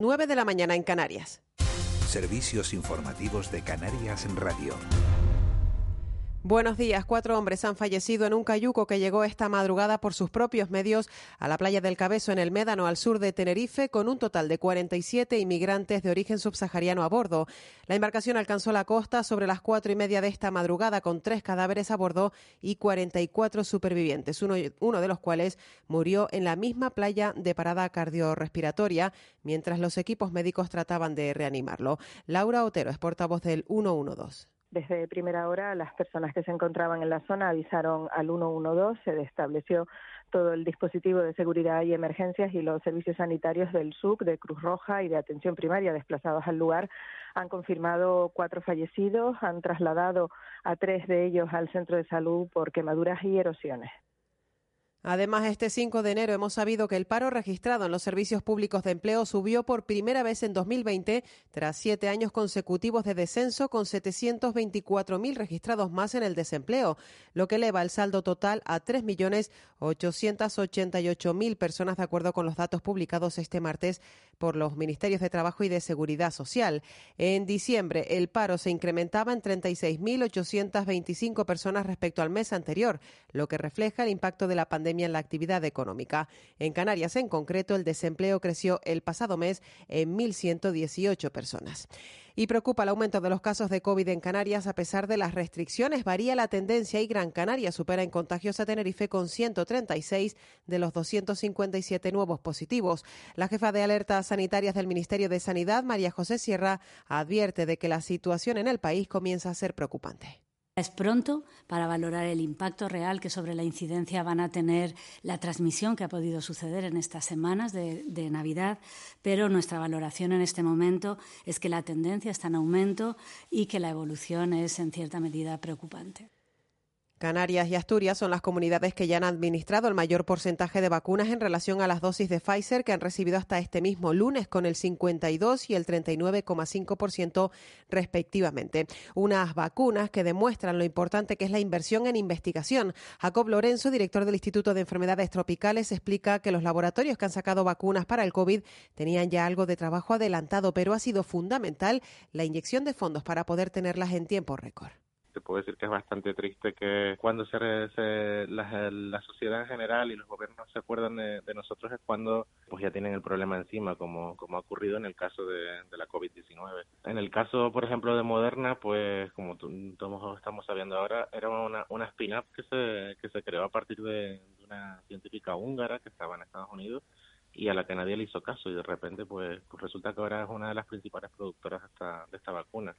9 de la mañana en Canarias. Servicios informativos de Canarias en Radio. Buenos días. Cuatro hombres han fallecido en un cayuco que llegó esta madrugada por sus propios medios a la playa del Cabezo en el Médano, al sur de Tenerife, con un total de 47 inmigrantes de origen subsahariano a bordo. La embarcación alcanzó la costa sobre las cuatro y media de esta madrugada con tres cadáveres a bordo y 44 supervivientes, uno, de los cuales murió en la misma playa de parada cardiorrespiratoria, mientras los equipos médicos trataban de reanimarlo. Laura Otero es portavoz del 112. Desde primera hora, las personas que se encontraban en la zona avisaron al 112, se estableció todo el dispositivo de seguridad y emergencias y los servicios sanitarios del SUC, de Cruz Roja y de atención primaria desplazados al lugar han confirmado cuatro fallecidos, han trasladado a tres de ellos al centro de salud por quemaduras y erosiones. Además, este 5 de enero hemos sabido que el paro registrado en los servicios públicos de empleo subió por primera vez en 2020 tras siete años consecutivos de descenso con 724.000 registrados más en el desempleo, lo que eleva el saldo total a 3.888.000 personas de acuerdo con los datos publicados este martes por los Ministerios de Trabajo y de Seguridad Social. En diciembre, el paro se incrementaba en 36.825 personas respecto al mes anterior, lo que refleja el impacto de la pandemia en la actividad económica. En Canarias, en concreto, el desempleo creció el pasado mes en 1.118 personas. Y preocupa el aumento de los casos de COVID en Canarias a pesar de las restricciones. Varía la tendencia y Gran Canaria supera en contagios a Tenerife con 136 de los 257 nuevos positivos. La jefa de alertas sanitarias del Ministerio de Sanidad, María José Sierra, advierte de que la situación en el país comienza a ser preocupante. Es pronto para valorar el impacto real que sobre la incidencia van a tener la transmisión que ha podido suceder en estas semanas de, de, Navidad, pero nuestra valoración en este momento es que la tendencia está en aumento y que la evolución es en cierta medida preocupante. Canarias y Asturias son las comunidades que ya han administrado el mayor porcentaje de vacunas en relación a las dosis de Pfizer que han recibido hasta este mismo lunes, con el 52 y el 39,5% respectivamente. Unas vacunas que demuestran lo importante que es la inversión en investigación. Jacob Lorenzo, director del Instituto de Enfermedades Tropicales, explica que los laboratorios que han sacado vacunas para el COVID tenían ya algo de trabajo adelantado, pero ha sido fundamental la inyección de fondos para poder tenerlas en tiempo récord te puedo decir que es bastante triste que cuando se, se la, la, sociedad en general y los gobiernos se acuerdan de, nosotros es cuando pues ya tienen el problema encima, como, como ha ocurrido en el caso de, la COVID-19. En el caso, por ejemplo, de Moderna, pues como todos estamos sabiendo ahora, era una, una spin-up que se, que se creó a partir de, de una científica húngara que estaba en Estados Unidos y a la que nadie le hizo caso y de repente pues, resulta que ahora es una de las principales productoras de de esta vacuna.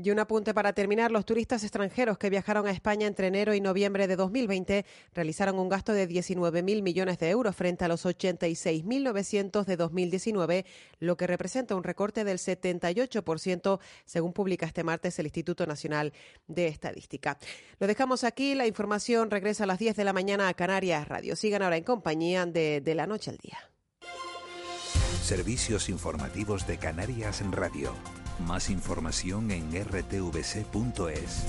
Y un apunte para terminar, los turistas extranjeros que viajaron a España entre enero y noviembre de 2020 realizaron un gasto de 19.000 millones de euros frente a los 86.900 de 2019, lo que representa un recorte del 78%, según publica este martes el Instituto Nacional de Estadística. Lo dejamos aquí, la información regresa a las 10 de la mañana a Canarias Radio. Sigan ahora en compañía de De la Noche al Día. Servicios informativos de Canarias Radio. Más información en rtvc.es.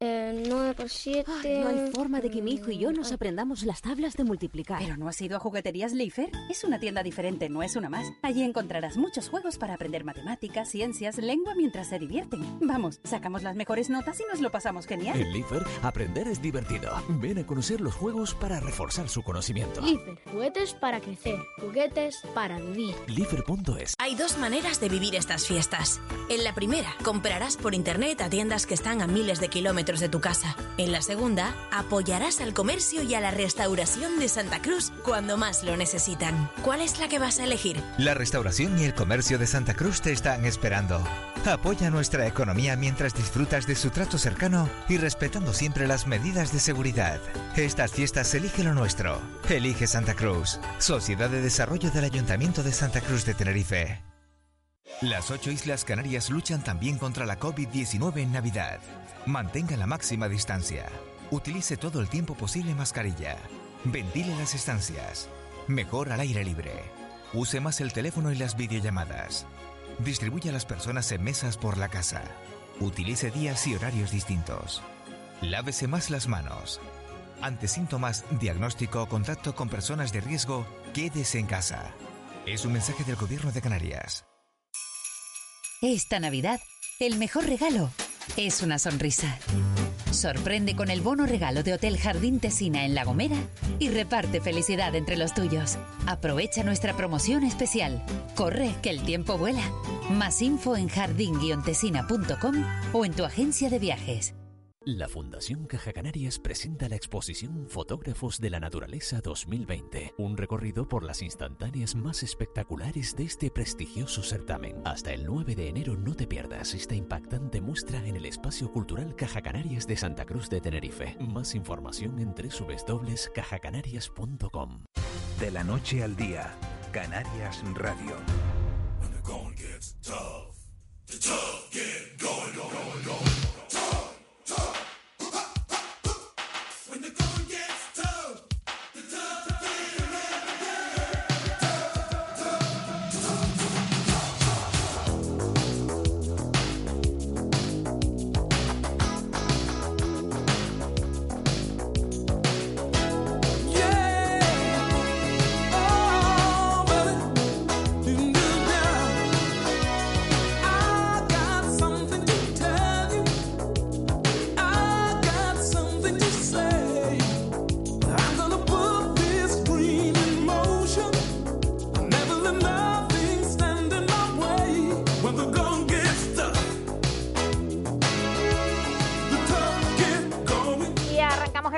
Eh, 9 por 7. Ay, no hay forma de que mi hijo y yo nos aprendamos las tablas de multiplicar. ¿Pero no has ido a Jugueterías Leifer? Es una tienda diferente, no es una más. Allí encontrarás muchos juegos para aprender matemáticas, ciencias, lengua mientras se divierten. Vamos, sacamos las mejores notas y nos lo pasamos genial. En Leifer, aprender es divertido. Ven a conocer los juegos para reforzar su conocimiento. Leifer, juguetes para crecer, juguetes para vivir. Leifer.es. Hay dos maneras de vivir estas fiestas. En la primera, comprarás por internet a tiendas que están a miles de kilómetros de tu casa. En la segunda, apoyarás al comercio y a la restauración de Santa Cruz cuando más lo necesitan. ¿Cuál es la que vas a elegir? La restauración y el comercio de Santa Cruz te están esperando. Apoya nuestra economía mientras disfrutas de su trato cercano y respetando siempre las medidas de seguridad. Estas fiestas elige lo nuestro. Elige Santa Cruz. Sociedad de Desarrollo del Ayuntamiento de Santa Cruz de Tenerife. Las ocho Islas Canarias luchan también contra la COVID-19 en Navidad. Mantenga la máxima distancia. Utilice todo el tiempo posible mascarilla. Ventile las estancias. Mejor al aire libre. Use más el teléfono y las videollamadas. Distribuya a las personas en mesas por la casa. Utilice días y horarios distintos. Lávese más las manos. Ante síntomas, diagnóstico o contacto con personas de riesgo, quédese en casa. Es un mensaje del Gobierno de Canarias. Esta Navidad, el mejor regalo es una sonrisa. Sorprende con el bono regalo de Hotel Jardín Tesina en La Gomera y reparte felicidad entre los tuyos. Aprovecha nuestra promoción especial. Corre, que el tiempo vuela. Más info en jardín-tesina.com o en tu agencia de viajes. La Fundación Caja Canarias presenta la exposición Fotógrafos de la Naturaleza 2020, un recorrido por las instantáneas más espectaculares de este prestigioso certamen. Hasta el 9 de enero no te pierdas esta impactante muestra en el Espacio Cultural Caja Canarias de Santa Cruz de Tenerife. Más información en www.cajacanarias.com. De la noche al día, Canarias Radio. Y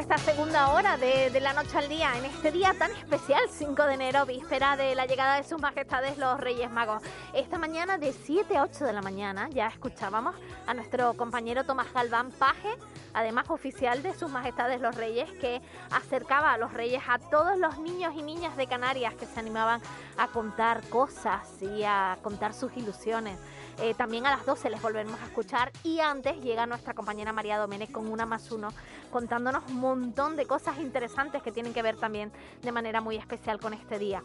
esta segunda hora de, de la noche al día, en este día tan especial, 5 de enero, víspera de la llegada de sus majestades los Reyes Magos. Esta mañana de 7 a 8 de la mañana ya escuchábamos a nuestro compañero Tomás Galván Paje, además oficial de sus majestades los Reyes, que acercaba a los Reyes a todos los niños y niñas de Canarias que se animaban a contar cosas y a contar sus ilusiones. Eh, también a las 12 les volveremos a escuchar y antes llega nuestra compañera María Domenech con una más uno contándonos montón de cosas interesantes que tienen que ver también de manera muy especial con este día.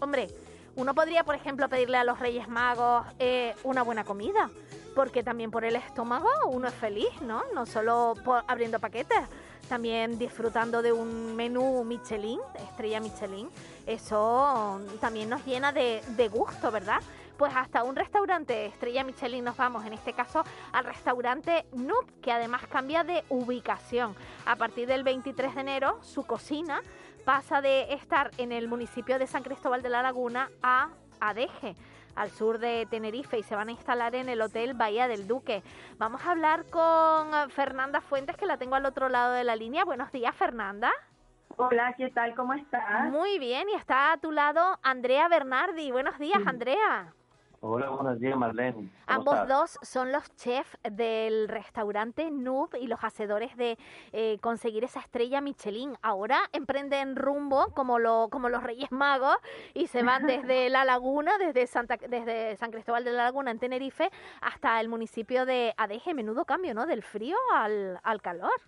Hombre, uno podría, por ejemplo, pedirle a los Reyes Magos eh, una buena comida, porque también por el estómago uno es feliz, ¿no? No solo por abriendo paquetes, también disfrutando de un menú Michelin, estrella Michelin. Eso también nos llena de, de gusto, ¿verdad? Pues hasta un restaurante estrella Michelin nos vamos, en este caso al restaurante Noob, que además cambia de ubicación. A partir del 23 de enero, su cocina pasa de estar en el municipio de San Cristóbal de la Laguna a Adeje al sur de Tenerife y se van a instalar en el Hotel Bahía del Duque. Vamos a hablar con Fernanda Fuentes, que la tengo al otro lado de la línea. Buenos días, Fernanda. Hola, ¿qué tal? ¿Cómo estás? Muy bien, y está a tu lado Andrea Bernardi. Buenos días, Andrea. Hola, buenos días, Marlene. ¿Cómo Ambos estás? dos son los chefs del restaurante Noob y los hacedores de eh, conseguir esa estrella Michelin. Ahora emprenden rumbo como, lo, como los Reyes Magos y se van desde la laguna, desde, Santa, desde San Cristóbal de la Laguna en Tenerife hasta el municipio de Adeje. Menudo cambio, ¿no? Del frío al, al calor.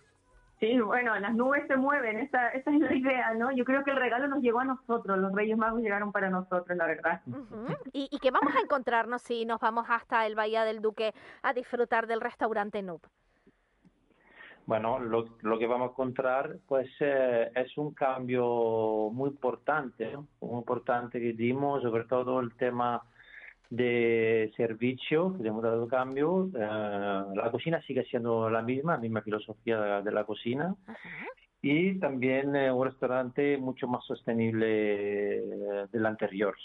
Sí, bueno, las nubes se mueven, esa, esa es la idea, ¿no? Yo creo que el regalo nos llegó a nosotros, los Reyes Magos llegaron para nosotros, la verdad. Ujú. ¿Y, ¿Y qué vamos a encontrarnos si nos vamos hasta el Bahía del Duque a disfrutar del restaurante Noob? Bueno, lo, lo que vamos a encontrar pues eh, es un cambio muy importante, ¿no? muy importante que dimos, sobre todo el tema de servicio, que hemos dado cambio. Eh, la cocina sigue siendo la misma, la misma filosofía de, de la cocina. Y también eh, un restaurante mucho más sostenible eh, del anterior,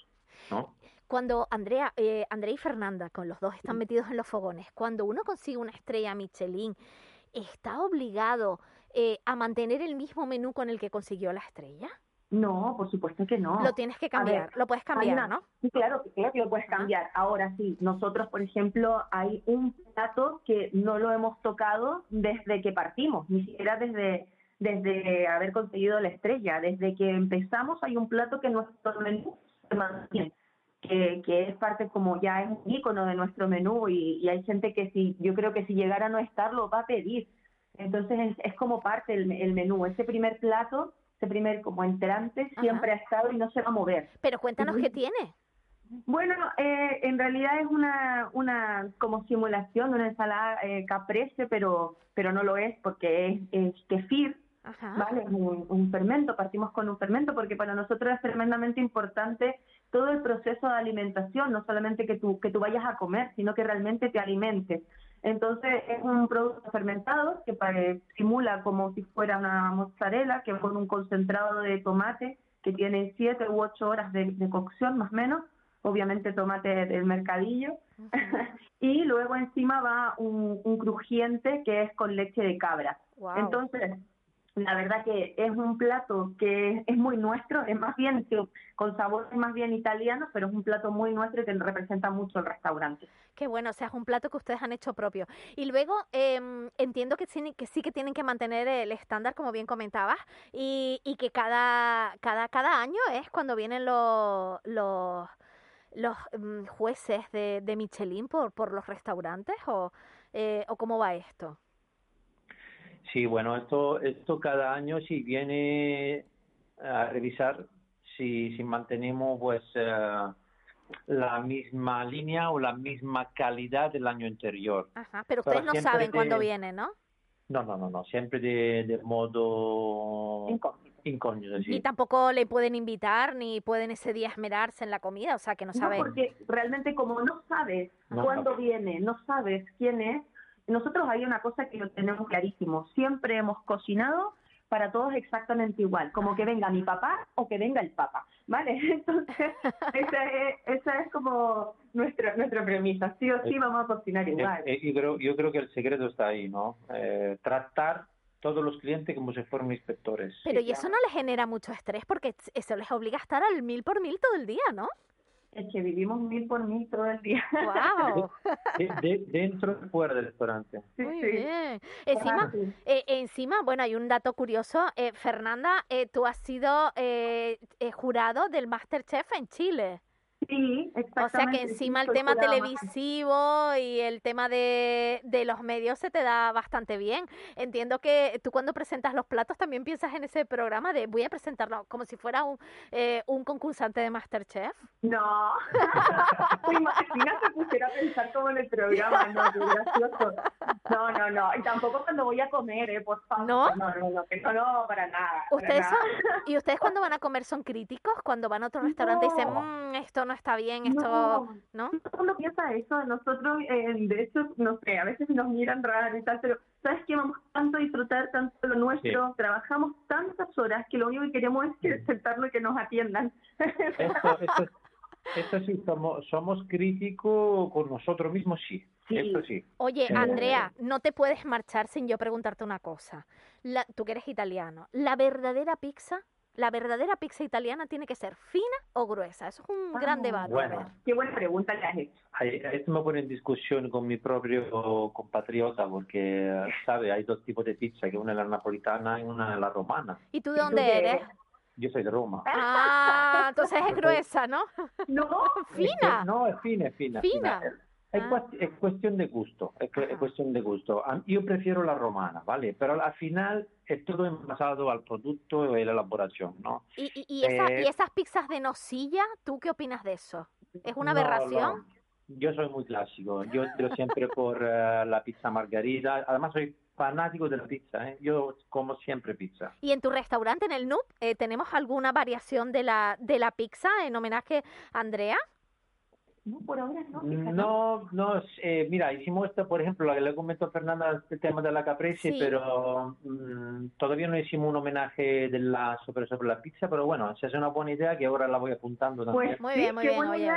¿no? Cuando Andrea, eh, Andrea y Fernanda, con los dos están metidos en los fogones, cuando uno consigue una estrella Michelin, está obligado eh, a mantener el mismo menú con el que consiguió la estrella? No, por supuesto que no. Lo tienes que cambiar, lo puedes cambiar, ¿no? Sí, claro, claro que lo puedes cambiar. Ahora sí, nosotros, por ejemplo, hay un plato que no lo hemos tocado desde que partimos, ni siquiera desde desde haber conseguido la estrella. Desde que empezamos hay un plato que nuestro menú se mantiene, que, que es parte como ya es un ícono de nuestro menú y, y hay gente que si, yo creo que si llegara a no estar lo va a pedir. Entonces es, es como parte el, el menú. Ese primer plato ese primer como entrante siempre ha estado y no se va a mover. Pero cuéntanos qué tiene. Bueno, eh, en realidad es una, una como simulación de una ensalada eh, caprese, pero, pero no lo es porque es, es kefir, ¿vale? Es un, un, fermento, partimos con un fermento porque para nosotros es tremendamente importante todo el proceso de alimentación, no solamente que tú, que tú vayas a comer, sino que realmente te alimentes. Entonces es un producto fermentado que simula como si fuera una mozzarella, que con un concentrado de tomate que tiene siete u ocho horas de, cocción más o menos, obviamente tomate del mercadillo, y luego encima va un, un, crujiente que es con leche de cabra. Entonces la verdad que es un plato que es muy nuestro, es más bien con sabores más bien italianos, pero es un plato muy nuestro y que representa mucho el restaurante. Qué bueno, o sea, es un plato que ustedes han hecho propio. Y luego eh, entiendo que sí, que sí que tienen que mantener el estándar, como bien comentabas, y, y que cada, cada, cada año es cuando vienen los, los, los um, jueces de, de Michelin por, por los restaurantes, o, eh, o cómo va esto. Sí, bueno, esto, esto cada año si viene a revisar si, si mantenemos pues eh, la misma línea o la misma calidad del año anterior. Ajá, pero ustedes no saben cuándo viene, ¿no? No, no, no, no, siempre de, de modo incógnito. sí. Y tampoco le pueden invitar ni pueden ese día esmerarse en la comida, o sea que no saben. No, porque realmente como no sabes cuándo viene, no sabes quién es, nosotros hay una cosa que lo tenemos clarísimo, siempre hemos cocinado para todos exactamente igual, como que venga mi papá o que venga el papá, ¿vale? Entonces, esa es, esa es como nuestra, nuestra premisa, sí o sí vamos a cocinar igual. Eh, yo, creo, yo creo que el secreto está ahí, ¿no? Eh, tratar todos los clientes como si fueran inspectores. Pero y eso no les genera mucho estrés porque eso les obliga a estar al mil por mil todo el día, ¿no? Es que vivimos mil por mil todo el día. ¡Wow! de, dentro y fuera del restaurante. Muy bien. Encima, eh, encima, bueno, hay un dato curioso. Eh, Fernanda, eh, tú has sido eh, eh, jurado del Masterchef en Chile. Sí, exactamente. O sea que encima el tema televisivo y el tema de, de los medios se te da bastante bien. Entiendo que tú cuando presentas los platos también piensas en ese programa de voy a presentarlo como si fuera un, eh, un concursante de Masterchef. No. Imagina que pusiera a pensar como en el programa, no, qué gracioso. No, no, no. Y tampoco cuando voy a comer, ¿eh? Por favor. ¿No? No, no, no, no, no para nada. ¿Ustedes para son, nada. ¿Y ustedes cuando van a comer son críticos? Cuando van a otro restaurante y dicen, mmm, esto no está bien, esto, ¿no? No, no piensa eso. Nosotros, eh, de hecho, no sé, a veces nos miran raro y tal, pero ¿sabes qué? Vamos tanto a disfrutar tanto lo nuestro, trabajamos tantas horas que lo único que queremos es que sentarlo y que nos atiendan. Esto, esto, esto sí, somos, somos críticos con nosotros mismos, sí. Esto sí. Oye, Eh, Andrea, no te puedes marchar sin yo preguntarte una cosa. La, tú que eres italiano, ¿la verdadera pizza, la verdadera pizza italiana tiene que ser fina o gruesa? Eso es un gran debate. Bueno. Qué buena pregunta le has hecho. Esto me pone en discusión con mi propio compatriota porque, ¿sabe? Hay dos tipos de pizza, que una es la napolitana y una es la romana. ¿Y tú de dónde eres? Yo soy de Roma. Ah, entonces es gruesa, ¿no? No, fina. No, es fina, es fina. Fina. Es, Ah. es cuestión de gusto, es cuestión de gusto. A- Yo prefiero la romana, ¿vale? Pero al final es todo envasado al producto y la elaboración, ¿no? ¿Y, y, y esa- Eh, y esas pizzas de nocilla, tú qué opinas de eso? ¿Es una No, aberración? no. Yo soy muy clásico. Yo tiro siempre por eh, la pizza margarita. Además, soy fanático de la pizza. ¿eh? Yo como siempre pizza. ¿Y en tu restaurante, en el NUP, eh, tenemos alguna variación de la, de la pizza en homenaje a Andrea? No, por ahora no. No, no, eh, mira, hicimos esto, por ejemplo, la que le comentó a Fernanda, el tema de la caprese, pero mm, todavía no hicimos un homenaje de la sobre, sobre la pizza, pero bueno, se hace una buena idea que ahora la voy apuntando también. Pues, muy bien, muy bien. Oye,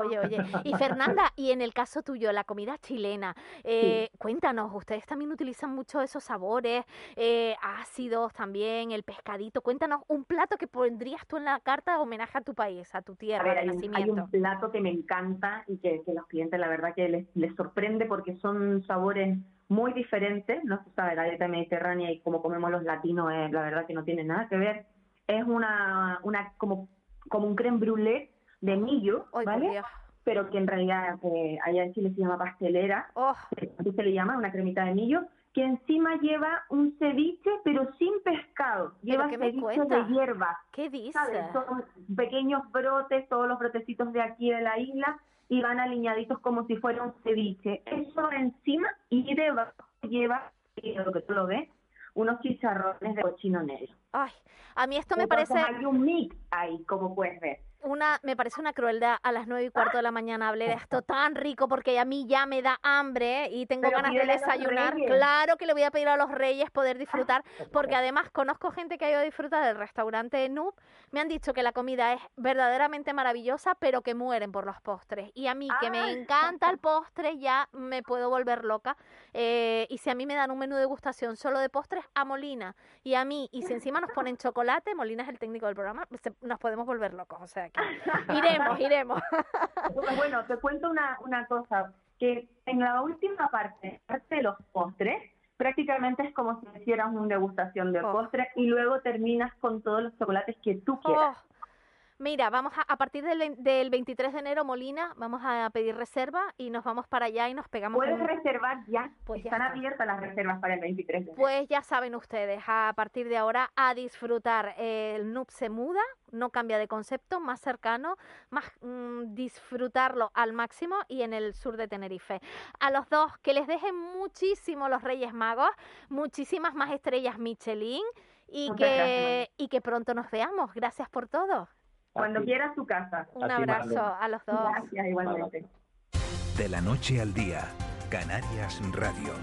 oye, oye, Y Fernanda, y en el caso tuyo, la comida chilena, eh, cuéntanos, ustedes también utilizan mucho esos sabores, eh, ácidos también, el pescadito. Cuéntanos un plato que pondrías tú en la carta de homenaje a tu país, a tu tierra de nacimiento. hay un plato que me encanta y que, los clientes la verdad que les, sorprende porque son sabores muy diferentes, no se sabe, la dieta mediterránea y como comemos los latinos, es la verdad que no tiene nada que ver. Es una, una como, como un creme brûlée de millo, ¿vale? Pero que en realidad eh, allá en Chile se llama pastelera, oh. así se le llama, una cremita de millo, que encima lleva un ceviche, pero sin pescado. Lleva ceviche de hierba. ¿Qué dice? Son pequeños brotes, todos los brotecitos de aquí de la isla, y van alineaditos como si fuera un ceviche. Eso encima y debajo lleva, lo que tú lo ves, unos chicharrones de cochino negro. Ay, a mí esto me parece... Hay un mix ahí, como puedes ver una, me parece una crueldad a las nueve y cuarto de la mañana hablé de esto tan rico porque a mí ya me da hambre y tengo ganas de desayunar. Claro que le voy a pedir a los reyes poder disfrutar porque además conozco gente que ha ido a disfrutar del restaurante Noob. Me han dicho que la comida es verdaderamente maravillosa pero que mueren por los postres. Y a mí que me encanta el postre ya me puedo volver loca. Eh, y si a mí me dan un menú de degustación solo de postres a Molina y a mí y si encima nos ponen chocolate, Molina es el técnico del programa, nos podemos volver locos. O sea, iremos, iremos. bueno, te cuento una, una cosa, que en la última parte, parte de los postres, prácticamente es como si hicieras una degustación de oh. postre y luego terminas con todos los chocolates que tú quieras. Oh. Mira, vamos a, a partir del, del 23 de enero, Molina, vamos a pedir reserva y nos vamos para allá y nos pegamos. Puedes reservar ya, pues están abiertas las reservas para el 23 de enero. Pues ya saben ustedes, a partir de ahora a disfrutar. El NUP se muda, no cambia de concepto, más cercano, más mm, disfrutarlo al máximo y en el sur de Tenerife. A los dos, que les dejen muchísimo los Reyes Magos, muchísimas más estrellas Michelin y que, y que pronto nos veamos. Gracias por todo. Cuando quiera su casa. Un abrazo a los dos. Gracias, igualmente. De la noche al día, Canarias Radio.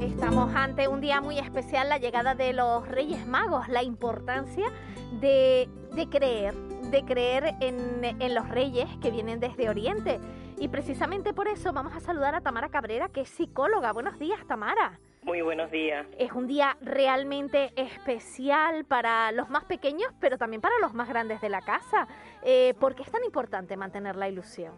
Estamos ante un día muy especial, la llegada de los Reyes Magos, la importancia de, de creer, de creer en, en los Reyes que vienen desde Oriente y precisamente por eso vamos a saludar a Tamara Cabrera, que es psicóloga. Buenos días, Tamara. Muy buenos días. Es un día realmente especial para los más pequeños, pero también para los más grandes de la casa. Eh, ¿Por qué es tan importante mantener la ilusión?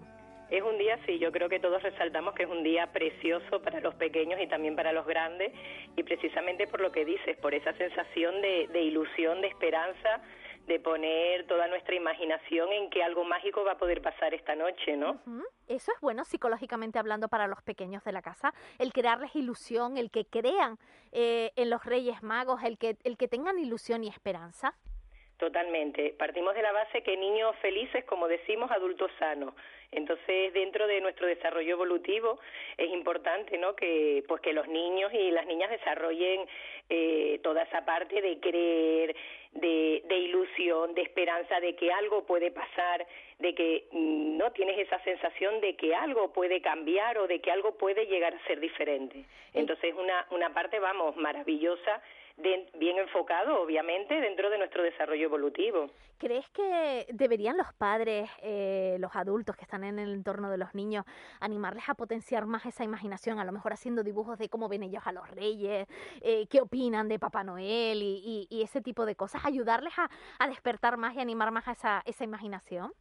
Es un día, sí, yo creo que todos resaltamos que es un día precioso para los pequeños y también para los grandes, y precisamente por lo que dices, por esa sensación de, de ilusión, de esperanza, de poner toda nuestra imaginación en que algo mágico va a poder pasar esta noche, ¿no? Eso es bueno psicológicamente hablando para los pequeños de la casa, el crearles ilusión, el que crean eh, en los Reyes Magos, el que, el que tengan ilusión y esperanza. Totalmente. Partimos de la base que niños felices, como decimos, adultos sanos. Entonces, dentro de nuestro desarrollo evolutivo es importante, ¿no? Que pues que los niños y las niñas desarrollen eh, toda esa parte de creer, de, de ilusión, de esperanza, de que algo puede pasar, de que mm, no tienes esa sensación de que algo puede cambiar o de que algo puede llegar a ser diferente. Entonces, una una parte, vamos, maravillosa bien enfocado, obviamente, dentro de nuestro desarrollo evolutivo. ¿Crees que deberían los padres, eh, los adultos que están en el entorno de los niños, animarles a potenciar más esa imaginación, a lo mejor haciendo dibujos de cómo ven ellos a los reyes, eh, qué opinan de Papá Noel y, ese tipo de cosas, ayudarles a, despertar más y animar más a esa, esa imaginación?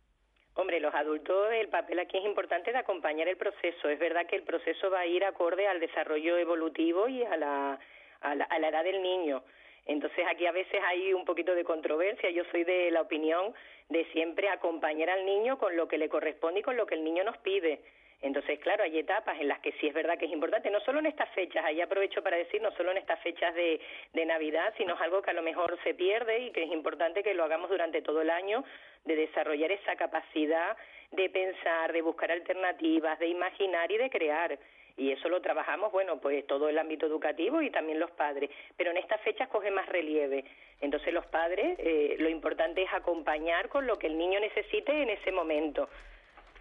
Hombre, los adultos, el papel aquí es importante de acompañar el proceso. Es verdad que el proceso va a ir acorde al desarrollo evolutivo y a la a la, edad del niño. Entonces aquí a veces hay un poquito de controversia. Yo soy de la opinión de siempre acompañar al niño con lo que le corresponde y con lo que el niño nos pide. Entonces, claro, hay etapas en las que sí es verdad que es importante, no solo en estas fechas, ahí aprovecho para decir, no solo en estas fechas de, de Navidad, sino es algo que a lo mejor se pierde y que es importante que lo hagamos durante todo el año, de desarrollar esa capacidad de pensar, de buscar alternativas, de imaginar y de crear. Y eso lo trabajamos, bueno, pues todo el ámbito educativo y también los padres, pero en estas fechas coge más relieve. Entonces los padres, eh, lo importante es acompañar con lo que el niño necesite en ese momento.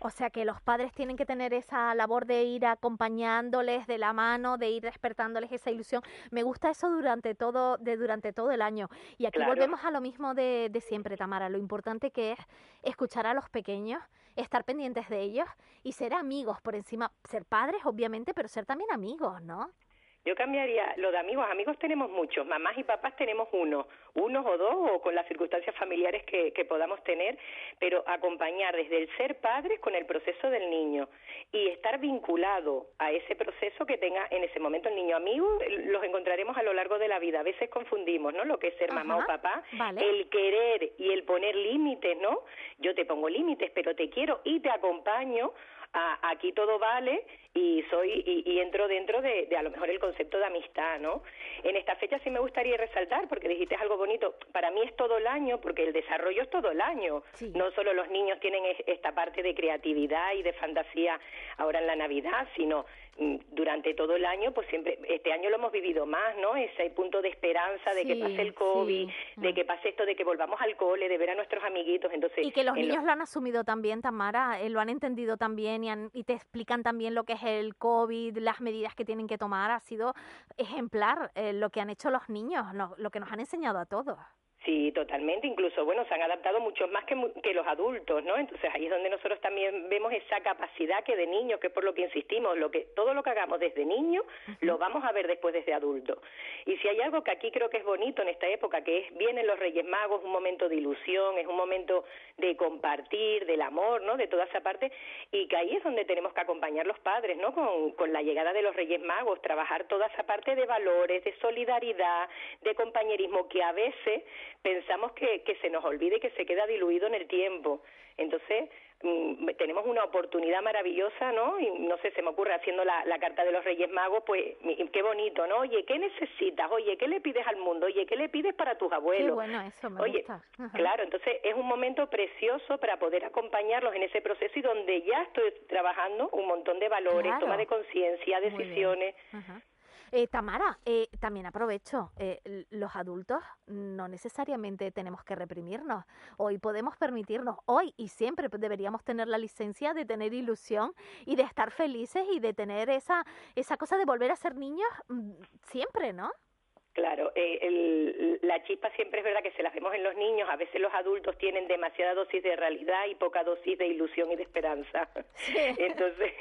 O sea que los padres tienen que tener esa labor de ir acompañándoles de la mano, de ir despertándoles esa ilusión. Me gusta eso durante todo, de durante todo el año. Y aquí volvemos a lo mismo de, de siempre, Tamara. Lo importante que es escuchar a los pequeños, estar pendientes de ellos y ser amigos por encima, ser padres obviamente, pero ser también amigos, ¿no? Yo cambiaría lo de amigos. Amigos tenemos muchos, mamás y papás tenemos uno, unos o dos, o con las circunstancias familiares que, que podamos tener, pero acompañar desde el ser padres con el proceso del niño y estar vinculado a ese proceso que tenga en ese momento el niño. Amigos los encontraremos a lo largo de la vida. A veces confundimos, ¿no? Lo que es ser mamá o papá, el querer y el poner límites, ¿no? Yo te pongo límites, pero te quiero y te acompaño aquí todo vale y soy y, entro dentro de, a lo mejor el concepto de amistad, ¿no? En esta fecha sí me gustaría resaltar, porque dijiste algo bonito, para mí es todo el año, porque el desarrollo es todo el año. No solo los niños tienen esta parte de creatividad y de fantasía ahora en la Navidad, sino durante todo el año, pues siempre, este año lo hemos vivido más, ¿no? Ese punto de esperanza de que pase el COVID, de mm. que pase esto, de que volvamos al cole, de ver a nuestros amiguitos, entonces... Y que los niños lo han asumido también, Tamara, eh, lo han entendido también y, y te explican también lo que es el COVID, las medidas que tienen que tomar, ha sido ejemplar eh, lo que han hecho los niños, lo que nos han enseñado a todos. Sí, totalmente. Incluso, bueno, se han adaptado mucho más que, que, los adultos, ¿no? Entonces ahí es donde nosotros también vemos esa capacidad que de niño, que es por lo que insistimos, lo que todo lo que hagamos desde niño lo vamos a ver después desde adulto. Y si hay algo que aquí creo que es bonito en esta época, que es vienen los Reyes Magos, un momento de ilusión, es un momento de compartir, del amor, ¿no? De toda esa parte, y que ahí es donde tenemos que acompañar los padres, ¿no? Con, con la llegada de los Reyes Magos, trabajar toda esa parte de valores, de solidaridad, de compañerismo, que a veces pensamos que, que se nos olvide y que se queda diluido en el tiempo. Entonces, mm, tenemos una oportunidad maravillosa, ¿no? Y no sé, se me ocurre haciendo la, la, carta de los Reyes Magos, pues qué bonito, ¿no? Oye, ¿qué necesitas? Oye, ¿qué le pides al mundo? Oye, ¿qué le pides para tus abuelos? Qué bueno eso, me Oye, claro, entonces es un momento precioso para poder acompañarlos en ese proceso y donde ya estoy trabajando un montón de valores, toma de conciencia, decisiones. Eh, Tamara, eh, también aprovecho, eh, los adultos no necesariamente tenemos que reprimirnos. Hoy podemos permitirnos, hoy y siempre deberíamos tener la licencia de tener ilusión y de estar felices y de tener esa, esa cosa de volver a ser niños mm, siempre, ¿no? Claro, eh, el, la chispa siempre es verdad que se la vemos en los niños, a veces los adultos tienen demasiada dosis de realidad y poca dosis de ilusión y de esperanza. Entonces,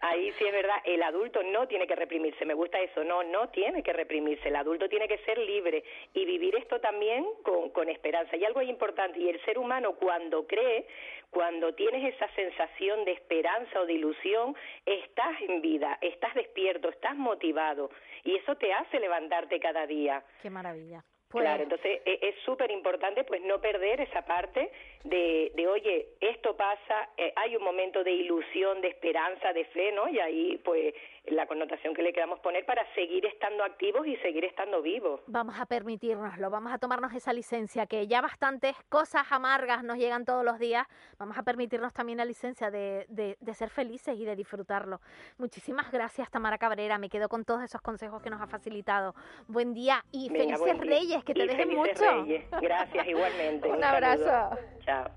ahí sí es verdad, el adulto no tiene que reprimirse, me gusta eso, no, no tiene que reprimirse, el adulto tiene que ser libre y vivir esto también con, con esperanza. Y algo importante, y el ser humano cuando cree, cuando tienes esa sensación de esperanza o de ilusión, estás en vida, estás despierto, estás motivado y eso te hace levantarte cada día. Qué maravilla. Claro, pues entonces e, es súper importante pues no perder esa parte de, de oye, esto pasa, eh, hay un momento de ilusión, de esperanza, de fe, ¿no? Y ahí pues la connotación que le queramos poner para seguir estando activos y seguir estando vivos. Vamos a permitirnoslo, vamos a tomarnos esa licencia, que ya bastantes cosas amargas nos llegan todos los días, vamos a permitirnos también la licencia de, de, ser felices y de disfrutarlo. Muchísimas gracias, Tamara Cabrera, me quedo con todos esos consejos que nos ha facilitado. Buen día y felices Reyes, que te dejen mucho. Gracias, igualmente. Un, abrazo. Chao.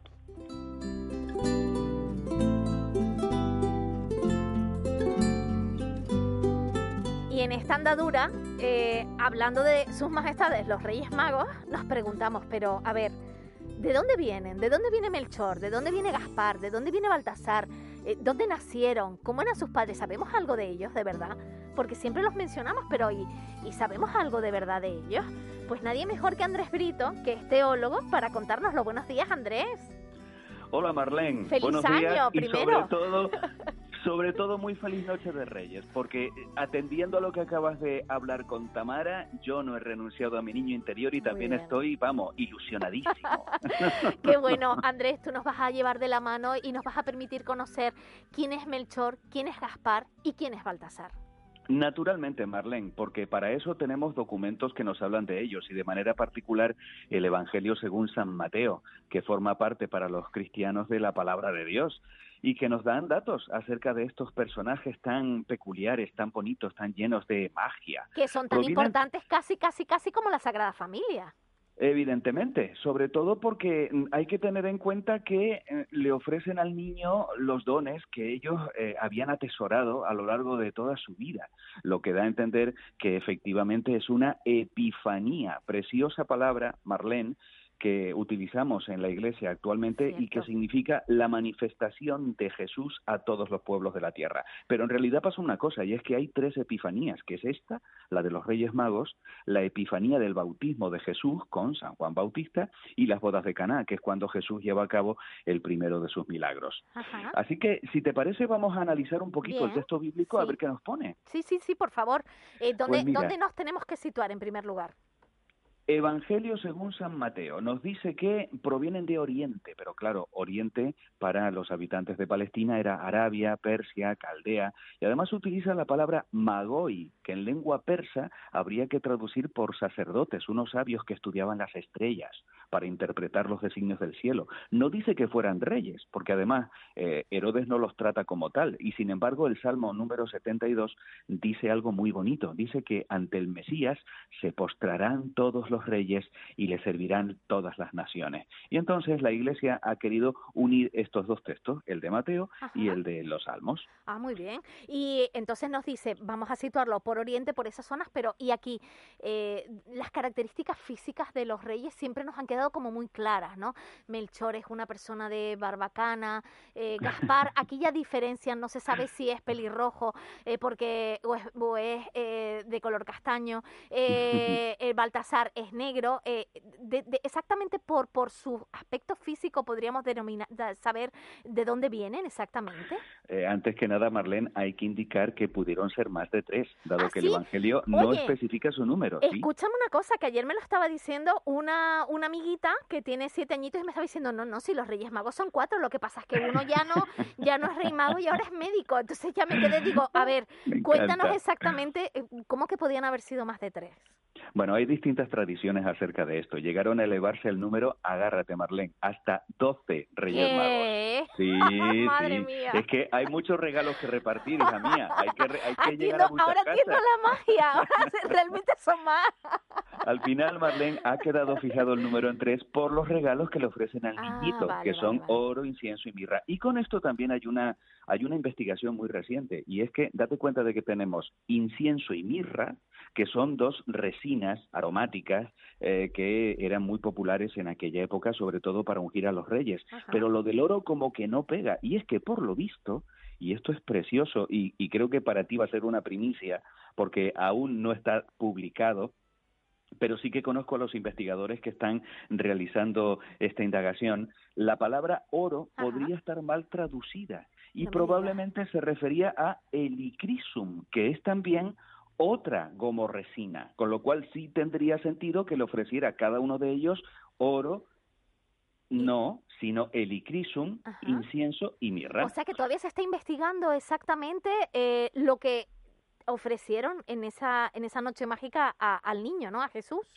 Y en esta andadura, eh, hablando de sus majestades, los Reyes Magos, nos preguntamos, pero a ver, ¿de dónde vienen? ¿De dónde viene Melchor? ¿De dónde viene Gaspar? ¿De dónde viene Baltasar? Eh, ¿Dónde nacieron? ¿Cómo eran sus padres? ¿Sabemos algo de ellos, de verdad? Porque siempre los mencionamos, pero ¿y, ¿y sabemos algo de verdad de ellos? Pues nadie mejor que Andrés Brito, que es teólogo, para contarnos los buenos días, Andrés. Hola Marlene. Feliz buenos año, días primero. Y sobre todo, sobre todo muy feliz noche de Reyes, porque atendiendo a lo que acabas de hablar con Tamara, yo no he renunciado a mi niño interior y también estoy, vamos, ilusionadísimo. Qué bueno, Andrés, tú nos vas a llevar de la mano y nos vas a permitir conocer quién es Melchor, quién es Gaspar y quién es Baltasar. Naturalmente, Marlene, porque para eso tenemos documentos que nos hablan de ellos y de manera particular el Evangelio según San Mateo, que forma parte para los cristianos de la palabra de Dios y que nos dan datos acerca de estos personajes tan peculiares, tan bonitos, tan llenos de magia. Que son tan importantes casi, casi, casi como la Sagrada Familia. Evidentemente, sobre todo porque hay que tener en cuenta que eh, le ofrecen al niño los dones que ellos eh, habían atesorado a lo largo de toda su vida, lo que da a entender que efectivamente es una epifanía, preciosa palabra, Marlene, que utilizamos en la Iglesia actualmente y que significa la manifestación de Jesús a todos los pueblos de la tierra. Pero en realidad pasa una cosa, y es que hay tres epifanías, que es esta, la de los Reyes Magos, la epifanía del bautismo de Jesús con San Juan Bautista y las bodas de Caná, que es cuando Jesús lleva a cabo el primero de sus milagros. Así que, si te parece, vamos a analizar un poquito el texto bíblico a ver qué nos pone. Sí, sí, sí, por favor. Eh, ¿dónde, pues ¿Dónde nos tenemos que situar en primer lugar? Evangelio según San Mateo nos dice que provienen de Oriente, pero claro, Oriente para los habitantes de Palestina era Arabia, Persia, Caldea, y además utiliza la palabra magoi, que en lengua persa habría que traducir por sacerdotes, unos sabios que estudiaban las estrellas para interpretar los designios del cielo. No dice que fueran reyes, porque además eh, Herodes no los trata como tal, y sin embargo el Salmo número 72 dice algo muy bonito, dice que ante el Mesías se postrarán todos los reyes y le servirán todas las naciones. Y entonces la Iglesia ha querido unir estos dos textos, el de Mateo y el de los Salmos. Ah, muy bien. Y entonces nos dice, vamos a situarlo por Oriente, por esas zonas, pero y aquí eh, las características físicas de los reyes siempre nos han quedado como muy claras, ¿no? Melchor es una persona de barbacana, eh, Gaspar, aquí ya diferencian, no se sabe si es pelirrojo eh, porque o es, de color castaño, el Baltasar es negro, eh, exactamente por, por su aspecto físico podríamos denominar, saber de dónde vienen exactamente. Eh, antes que nada, Marlene, hay que indicar que pudieron ser más de tres, dado ¿Ah, que el Evangelio no especifica su número. Escúchame una cosa, que ayer me lo estaba diciendo una, una amiguita que tiene siete añitos y me estaba diciendo, no, no, si los Reyes Magos son cuatro, lo que pasa es que uno ya no, ya no es rey mago y ahora es médico. Entonces ya me quedé, digo, a ver, cuéntanos exactamente eh, cómo que podían haber sido más de tres. Bueno, hay distintas tradiciones acerca de esto. Llegaron a elevarse el número, agárrate Marlene, hasta 12 Reyes Magos. Sí, sí. Es que hay muchos regalos que repartir, hija mía. Hay que, hay que llegar a Ahora entiendo la magia, ahora realmente son más. Al final, Marlene, ha quedado fijado el número en tres por los regalos que le ofrecen al ah, niñito, que son oro, incienso y mirra. Y con esto también hay una, hay una investigación muy reciente, y es que date cuenta de que tenemos incienso y mirra, que son dos resinas aromáticas eh, que eran muy populares en aquella época, sobre todo para ungir a los reyes. Pero lo del oro como que no pega. Y es que por lo visto, y esto es precioso, y, y creo que para ti va a ser una primicia, porque aún no está publicado, pero sí que conozco a los investigadores que están realizando esta indagación. La palabra oro podría estar mal traducida y probablemente se refería a elicrisum, que es también otra gomorresina, con lo cual sí tendría sentido que le ofreciera a cada uno de ellos oro, no, sino elicrisum, incienso y mirra. O sea que todavía se está investigando exactamente eh, lo que ofrecieron en esa, en esa noche mágica al niño, ¿no? A Jesús.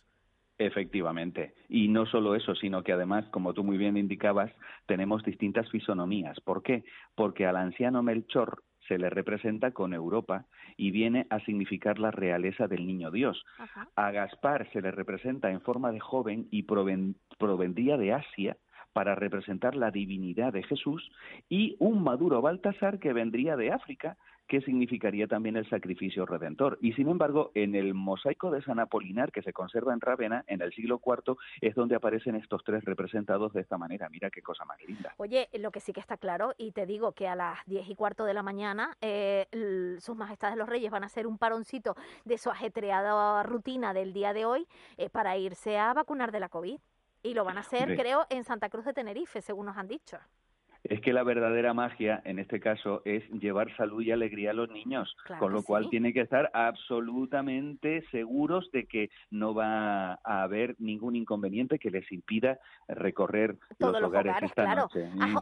Efectivamente. Y no solo eso, sino que además, como tú muy bien indicabas, tenemos distintas fisonomías. ¿Por qué? Porque al anciano Melchor se le representa con Europa y viene a significar la realeza del niño Dios. A Gaspar se le representa en forma de joven y provendría de Asia para representar la divinidad de Jesús y un maduro Baltasar que vendría de África que significaría también el sacrificio redentor. Y sin embargo, en el mosaico de San Apolinar que se conserva en Rávena, en el siglo IV, es donde aparecen estos tres representados de esta manera. Mira qué cosa más linda. Oye, lo que sí que está claro, y te digo que a las diez y cuarto de la mañana, eh, sus majestades los reyes van a hacer un paroncito de su ajetreada rutina del día de hoy eh, para irse a vacunar de la COVID. Y lo van a hacer, creo, en Santa Cruz de Tenerife, según nos han dicho. Es que la verdadera magia en este caso es llevar salud y alegría a los niños, con lo cual tienen que estar absolutamente seguros de que no va a haber ningún inconveniente que les impida recorrer los, hogares, esta claro.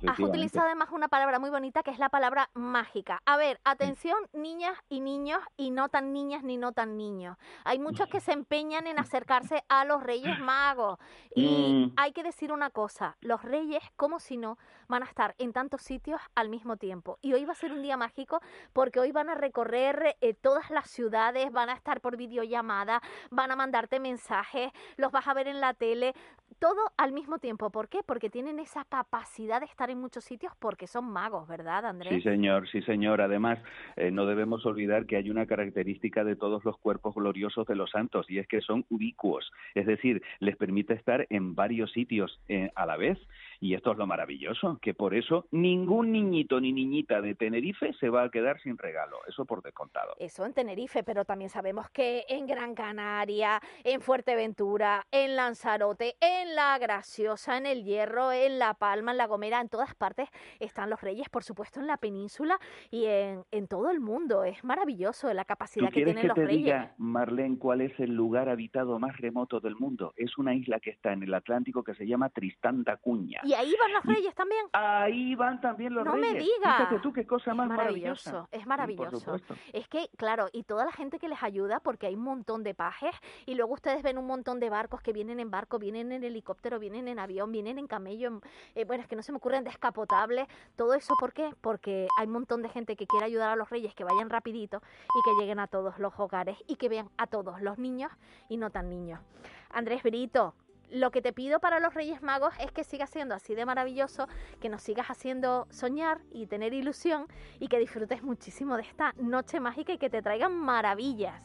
Has, utilizado además una palabra muy bonita que es la palabra mágica. A ver, atención, niñas y niños y no tan niñas ni no tan niños. Hay muchos que se empeñan en acercarse a los Reyes Magos y mm. hay que decir una cosa, los Reyes, como si no, van a estar en tantos sitios al mismo tiempo. Y hoy va a ser un día mágico porque hoy van a recorrer eh, todas las ciudades, van a estar por videollamada, van a mandarte mensajes, los vas a ver en la tele, todo al mismo tiempo. ¿Por qué? Porque tienen esa capacidad de estar en muchos sitios porque son magos, ¿verdad, Andrés? Sí, señor, sí, señor. Además, eh, no debemos olvidar que hay una característica de todos los cuerpos gloriosos de los santos y es que son ubicuos, es decir, les permite estar en varios sitios eh, a la vez y esto es lo maravilloso, que por eso ningún niñito ni niñita de Tenerife se va a quedar sin regalo, eso por descontado. Eso en Tenerife, pero también sabemos que en Gran Canaria, en Fuerteventura, en Lanzarote, en La Graciosa, en El Hierro, en La Palma, en La Gomera, en todas partes están los reyes, por supuesto en la península y en, en todo el mundo. Es maravilloso la capacidad que tienen que los te reyes. Diga, Marlene, cuál es el lugar habitado más remoto del mundo? Es una isla que está en el Atlántico que se llama Tristán da Cuña. ¿Y ahí van los reyes también? Ahí van también los reyes. No me digas. Fíjate tú qué cosa más maravilloso. Es maravilloso. es que, claro, y toda la gente que les ayuda, porque hay un montón de pajes, y luego ustedes ven un montón de barcos que vienen en barco, vienen en helicóptero, vienen en avión, vienen en camello, eh, bueno, es que no se me ocurren descapotables. Todo eso, ¿por qué? Porque hay un montón de gente que quiere ayudar a los reyes que vayan rapidito y que lleguen a todos los hogares y que vean a todos los niños y no tan niños. Andrés Brito, lo que te pido para los Reyes Magos es que sigas siendo así de maravilloso, que nos sigas haciendo soñar y tener ilusión y que disfrutes muchísimo de esta noche mágica y que te traigan maravillas.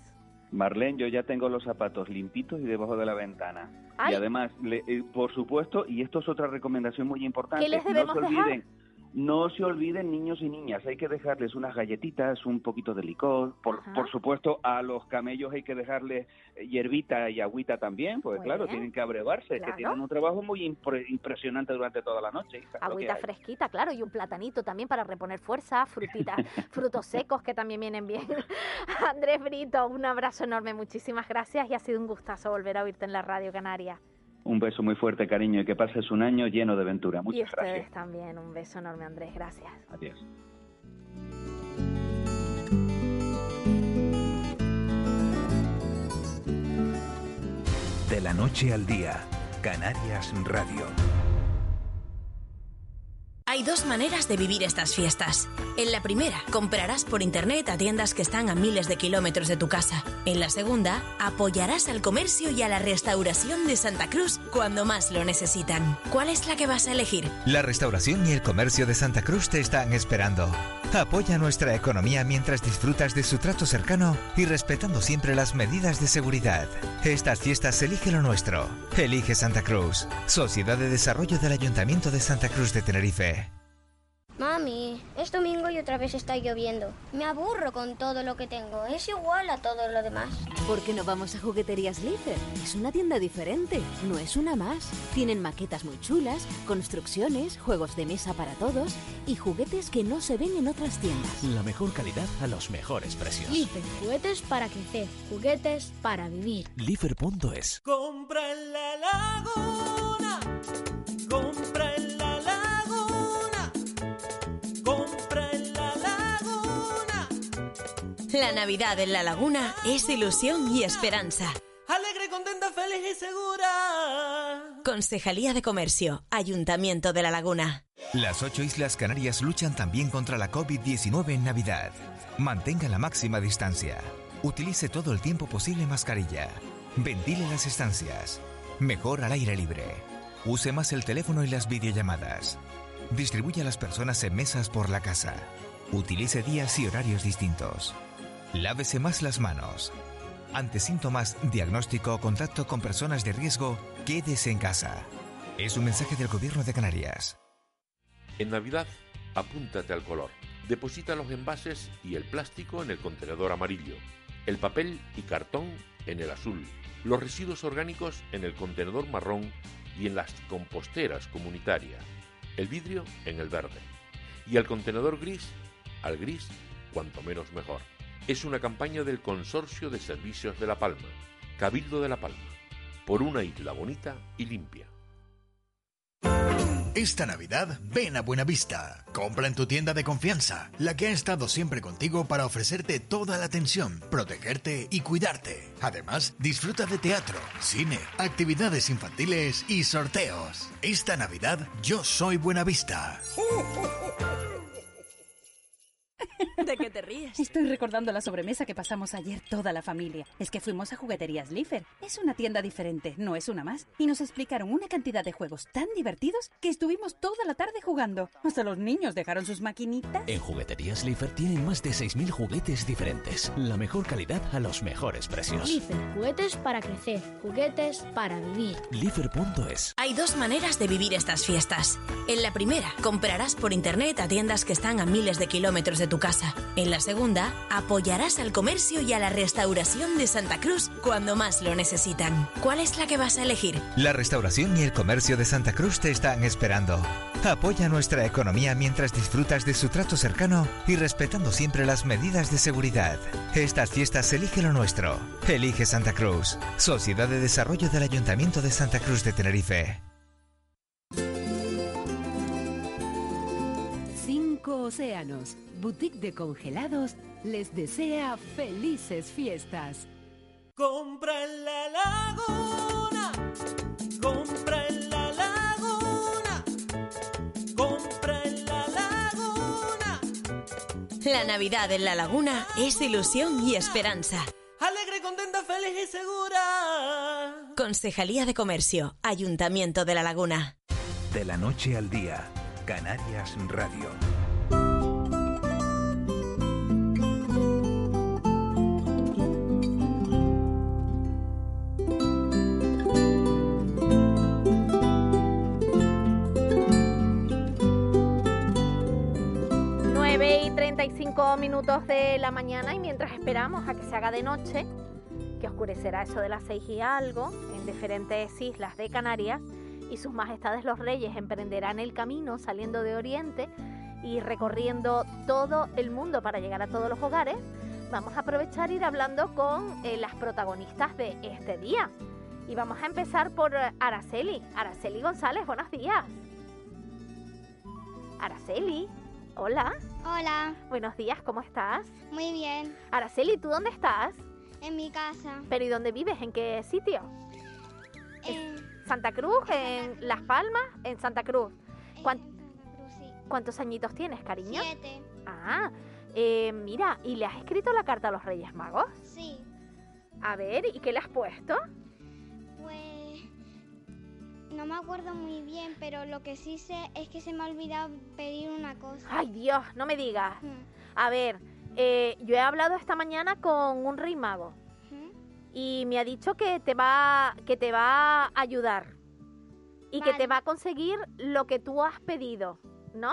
Marlene, yo ya tengo los zapatos limpitos y debajo de la ventana. Y además, eh, por supuesto, y esto es otra recomendación muy importante, ¿Qué les debemos no se olviden, no se olviden niños y niñas, hay que dejarles unas galletitas, un poquito de licor, por, por supuesto a los camellos hay que dejarles hierbita y agüita también, pues claro, tienen que abrevarse, que tienen un trabajo muy impresionante durante toda la noche. agüita fresquita, claro, y un platanito también para reponer fuerza, frutitas, frutos secos que también vienen bien. Andrés Brito, un abrazo enorme, muchísimas gracias y ha sido un gustazo volver a oírte en la Radio Canaria. Un beso muy fuerte, cariño, y que pases un año lleno de aventura. Muchas y ustedes gracias. también. Un beso enorme, Andrés. Gracias. Adiós. De la noche al día, Canarias Radio. Hay dos maneras de vivir estas fiestas. En la primera, comprarás por internet a tiendas que están a miles de kilómetros de tu casa. En la segunda, apoyarás al comercio y a la restauración de Santa Cruz cuando más lo necesitan. ¿Cuál es la que vas a elegir? La restauración y el comercio de Santa Cruz te están esperando. Apoya nuestra economía mientras disfrutas de su trato cercano y respetando siempre las medidas de seguridad. Estas fiestas elige lo nuestro. Elige Santa Cruz. Sociedad de Desarrollo del Ayuntamiento de Santa Cruz de Tenerife. Mami, es domingo y otra vez está lloviendo. Me aburro con todo lo que tengo. Es igual a todo lo demás. ¿Por qué no vamos a Jugueterías Lifer? Es una tienda diferente, no es una más. Tienen maquetas muy chulas, construcciones, juegos de mesa para todos y juguetes que no se ven en otras tiendas. La mejor calidad a los mejores precios. Lifer, juguetes para crecer, juguetes para vivir. Lifer.es. Compra en la laguna. La Navidad en la Laguna es ilusión y esperanza. Alegre, contenta, feliz y segura. Concejalía de Comercio, Ayuntamiento de la Laguna. Las ocho Islas Canarias luchan también contra la COVID-19 en Navidad. Mantenga la máxima distancia. Utilice todo el tiempo posible mascarilla. Ventile las estancias. Mejor al aire libre. Use más el teléfono y las videollamadas. Distribuya a las personas en mesas por la casa. Utilice días y horarios distintos. Lávese más las manos. Ante síntomas, diagnóstico o contacto con personas de riesgo, quédese en casa. Es un mensaje del Gobierno de Canarias. En Navidad, apúntate al color. Deposita los envases y el plástico en el contenedor amarillo, el papel y cartón en el azul, los residuos orgánicos en el contenedor marrón y en las composteras comunitarias. el vidrio en el verde y el contenedor gris al gris, cuanto menos mejor. Es una campaña del Consorcio de Servicios de La Palma, Cabildo de La Palma, por una isla bonita y limpia. Esta Navidad ven a Buenavista. Compra en tu tienda de confianza, la que ha estado siempre contigo para ofrecerte toda la atención, protegerte y cuidarte. Además, disfruta de teatro, cine, actividades infantiles y sorteos. Esta Navidad yo soy Buenavista. ¿De qué te ríes? Estoy recordando la sobremesa que pasamos ayer toda la familia. Es que fuimos a Jugueterías Liefer. Es una tienda diferente, no es una más. Y nos explicaron una cantidad de juegos tan divertidos que estuvimos toda la tarde jugando. Hasta los niños dejaron sus maquinitas. En Jugueterías Liefer tienen más de 6.000 juguetes diferentes. La mejor calidad a los mejores precios. Liefer, juguetes para crecer, juguetes para vivir. Liefer.es Hay dos maneras de vivir estas fiestas. En la primera, comprarás por internet a tiendas que están a miles de kilómetros de tu casa. En la segunda, apoyarás al comercio y a la restauración de Santa Cruz cuando más lo necesitan. ¿Cuál es la que vas a elegir? La restauración y el comercio de Santa Cruz te están esperando. Apoya nuestra economía mientras disfrutas de su trato cercano y respetando siempre las medidas de seguridad. Estas fiestas elige lo nuestro. Elige Santa Cruz. Sociedad de Desarrollo del Ayuntamiento de Santa Cruz de Tenerife. Cinco Océanos, boutique de congelados, les desea felices fiestas. Compra en la laguna, compra en la laguna, compra en la laguna. La Navidad en la Laguna es ilusión y esperanza. Alegre, contenta, feliz y segura. Concejalía de Comercio, Ayuntamiento de la Laguna. De la noche al día, Canarias Radio. Nueve y 35 minutos de la mañana y mientras esperamos a que se haga de noche, que oscurecerá eso de las seis y algo en diferentes islas de Canarias, y sus majestades los reyes emprenderán el camino saliendo de Oriente y recorriendo todo el mundo para llegar a todos los hogares, vamos a aprovechar ir hablando con eh, las protagonistas de este día. Y vamos a empezar por Araceli. Araceli González, buenos días. Araceli, hola. Hola, Buenos días, ¿cómo estás? muy bien. Araceli, ¿tú dónde estás? En mi casa. ¿Pero y dónde vives? ¿En qué sitio? En ¿Santa Cruz? ¿En Las Palmas? En Santa Cruz. ¿Cuán- Cruz, sí. ¿Cuántos añitos tienes, cariño? Siete. Ah, eh, mira, ¿y le has escrito la carta a los Reyes Magos? Sí. A ver, ¿y qué le has puesto? No me acuerdo muy bien, pero lo que sí sé es que se me ha olvidado pedir una cosa. Ay, Dios, no me digas. A ver, eh, yo he hablado esta mañana con un Rey Mago y me ha dicho que te va, que te va a ayudar y que te va a conseguir lo que tú has pedido, ¿no?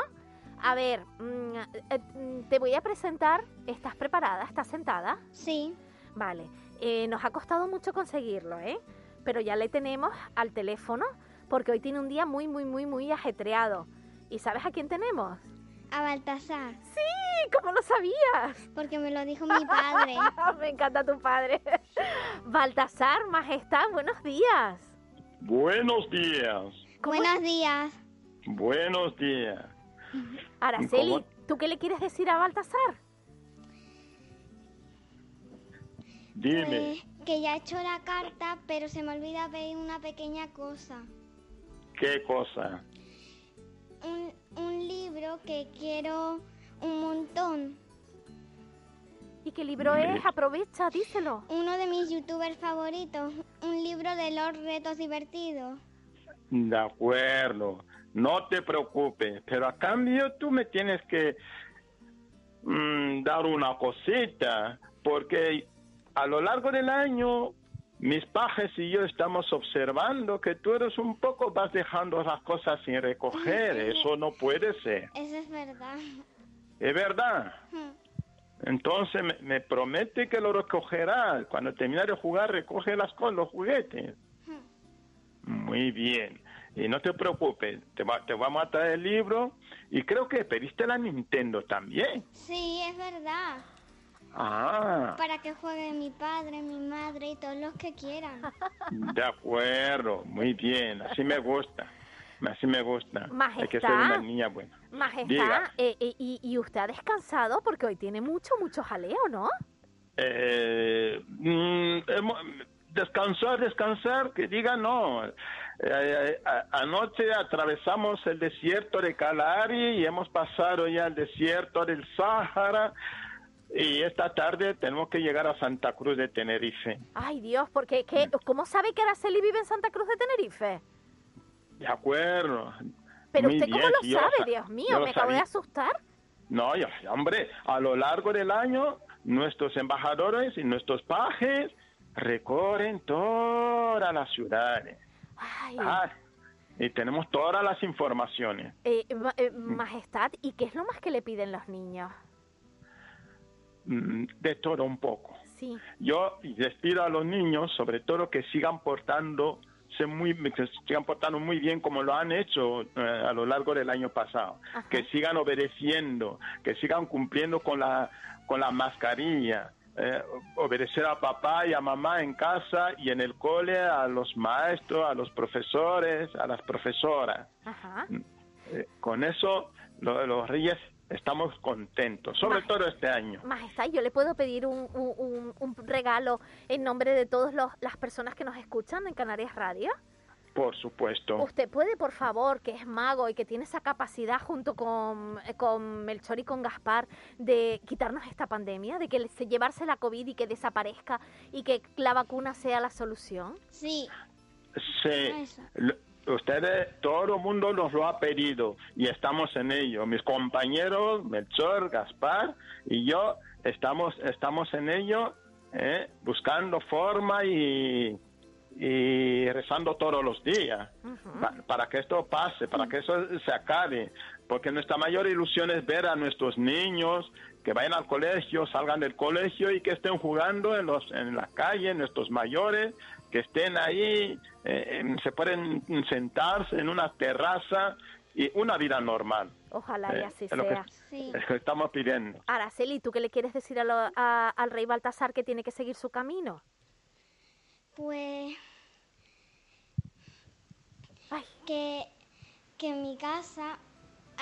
A ver, mm, eh, mm, te voy a presentar. ¿Estás preparada? ¿Estás sentada? Sí. Vale, eh, nos ha costado mucho conseguirlo, ¿eh? Pero ya le tenemos al teléfono porque hoy tiene un día muy, muy, muy, muy ajetreado. ¿Y sabes a quién tenemos? A Baltasar, Sí, ¿cómo lo sabías? porque me lo dijo mi padre. Me encanta tu padre. Baltasar, Majestad, buenos días. Buenos días, Buenos días. buenos días. Araceli, ¿Cómo? ¿tú qué le quieres decir a Baltasar? Dime, Pues, que ya he hecho la carta, pero se me olvida pedir una pequeña cosa. ¿Qué cosa? Un, un libro que quiero un montón. ¿Y qué libro es? Aprovecha, díselo. Uno de mis youtubers favoritos, un libro de los retos divertidos. De acuerdo, no te preocupes, pero a cambio tú me tienes que mm, dar una cosita, porque a lo largo del año mis pajes y yo estamos observando que tú eres un poco, vas dejando las cosas sin recoger, eso no puede ser, Eso es verdad. es verdad. Entonces me, me promete que lo recogerá. Cuando termine de jugar, recoge las cosas, los juguetes. Muy bien. Y no te preocupes, te, te vamos a traer el libro. Y creo que pediste la Nintendo también. Sí, es verdad. Ah. Para que juegue mi padre, mi madre y todos los que quieran. De acuerdo, muy bien, así me gusta. Así me gusta. Majestad. Hay que ser una niña buena. Majestad, eh, eh, y, y, usted ha descansado porque hoy tiene mucho, mucho jaleo, ¿no? Eh, mm, descansar, descansar, que diga no. Eh, anoche atravesamos el desierto de Calari y hemos pasado ya el desierto del Sáhara. Y esta tarde tenemos que llegar a Santa Cruz de Tenerife. Ay, Dios, porque ¿qué, ¿cómo sabe que Araceli vive en Santa Cruz de Tenerife? De acuerdo. Pero usted cómo lo sabe, Dios mío, me acabo de asustar. No, hombre, a lo largo del año nuestros embajadores y nuestros pajes recorren todas las ciudades. Ah, y tenemos todas las informaciones. Eh, eh, majestad, ¿y qué es lo más que le piden los niños? Mm, de todo un poco. Sí. Yo les pido a los niños, sobre todo, que sigan portando muy, que sigan portando muy bien como lo han hecho eh, a lo largo del año pasado, que sigan obedeciendo, que sigan cumpliendo con la, con la mascarilla, eh, obedecer a papá y a mamá en casa y en el cole, a los maestros, a los profesores, a las profesoras. Mm, eh, con eso los reyes estamos contentos, sobre todo este año. Majestad, yo le puedo pedir un, un, regalo en nombre de todas las personas que nos escuchan en Canarias Radio. Por supuesto. Usted puede, por favor, que es mago y que tiene esa capacidad junto con, con Melchor y con Gaspar de quitarnos esta pandemia, de que llevarse la COVID y que desaparezca y que la vacuna sea la solución. Sí. Sí ustedes, todo el mundo nos lo ha pedido y estamos en ello. Mis compañeros, Melchor, Gaspar y yo, estamos, estamos en ello, ¿eh? buscando forma y, y rezando todos los días para que esto pase, para que eso se acabe. Porque nuestra mayor ilusión es ver a nuestros niños que vayan al colegio, salgan del colegio y que estén jugando en, los, en la calle, nuestros mayores, que estén ahí, eh, se pueden sentarse en una terraza y una vida normal. Ojalá y eh, así es sea. Lo que, estamos pidiendo. Araceli, ¿tú qué le quieres decir a al rey Baltasar que tiene que seguir su camino? Pues que, que en mi casa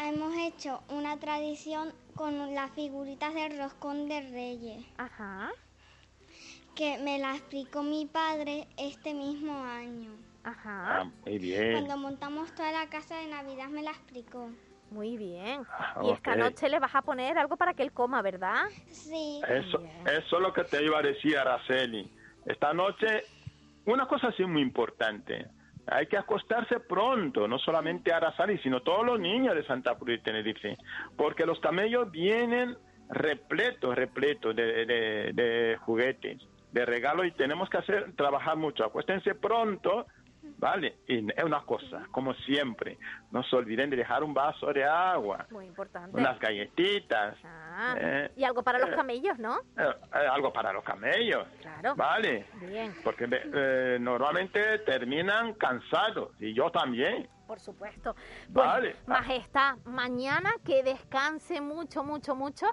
hemos hecho una tradición con las figuritas del roscón de reyes. Ajá que me la explicó mi padre este mismo año. Ajá. Ah, muy bien. Cuando montamos toda la casa de Navidad me la explicó. Muy bien. Ah, y esta noche le vas a poner algo para que él coma, ¿verdad? Sí. Eso, eso es lo que te iba a decir, Araceli. Esta noche, una cosa sí muy importante. Hay que acostarse pronto, no solamente Araceli, sino todos los niños de Santa Cruz de Tenerife, porque los camellos vienen repletos, repletos de, de, de juguetes de regalo y tenemos que hacer trabajar mucho. Acuéstense pronto, ¿vale? Y es una cosa, como siempre, no se olviden de dejar un vaso de agua. Muy importante. Unas galletitas. Ah, eh, y algo para los eh, camellos, ¿no? Eh, algo para los camellos. Claro. ¿Vale? Bien. Porque normalmente terminan cansados, y yo también. Por supuesto. vale. Majestad, mañana que descanse mucho, mucho, mucho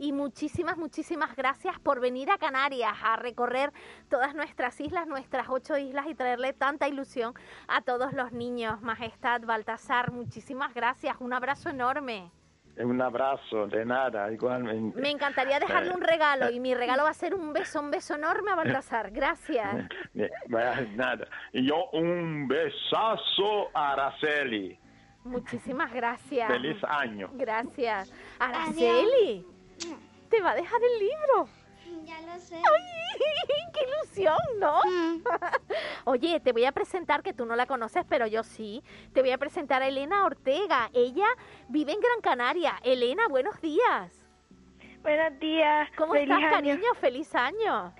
y muchísimas, muchísimas gracias por venir a Canarias a recorrer todas nuestras islas, nuestras ocho islas y traerle tanta ilusión a todos los niños. Majestad Baltasar, muchísimas gracias, un abrazo enorme. Un abrazo, de nada, igualmente. Me encantaría dejarle un regalo y mi regalo va a ser un beso, un beso enorme a Baltasar. Gracias. Nada. Y yo un besazo a Araceli. Muchísimas gracias. Feliz año. Gracias. Araceli. Te va a dejar el libro. Ya lo sé. ¡Ay! ¡Qué ilusión, ¿no? Mm. Oye, te voy a presentar, que tú no la conoces, pero yo sí. Te voy a presentar a Elena Ortega. Ella vive en Gran Canaria. Elena, buenos días. Buenos días. ¿Cómo estás, cariño? ¡Feliz año!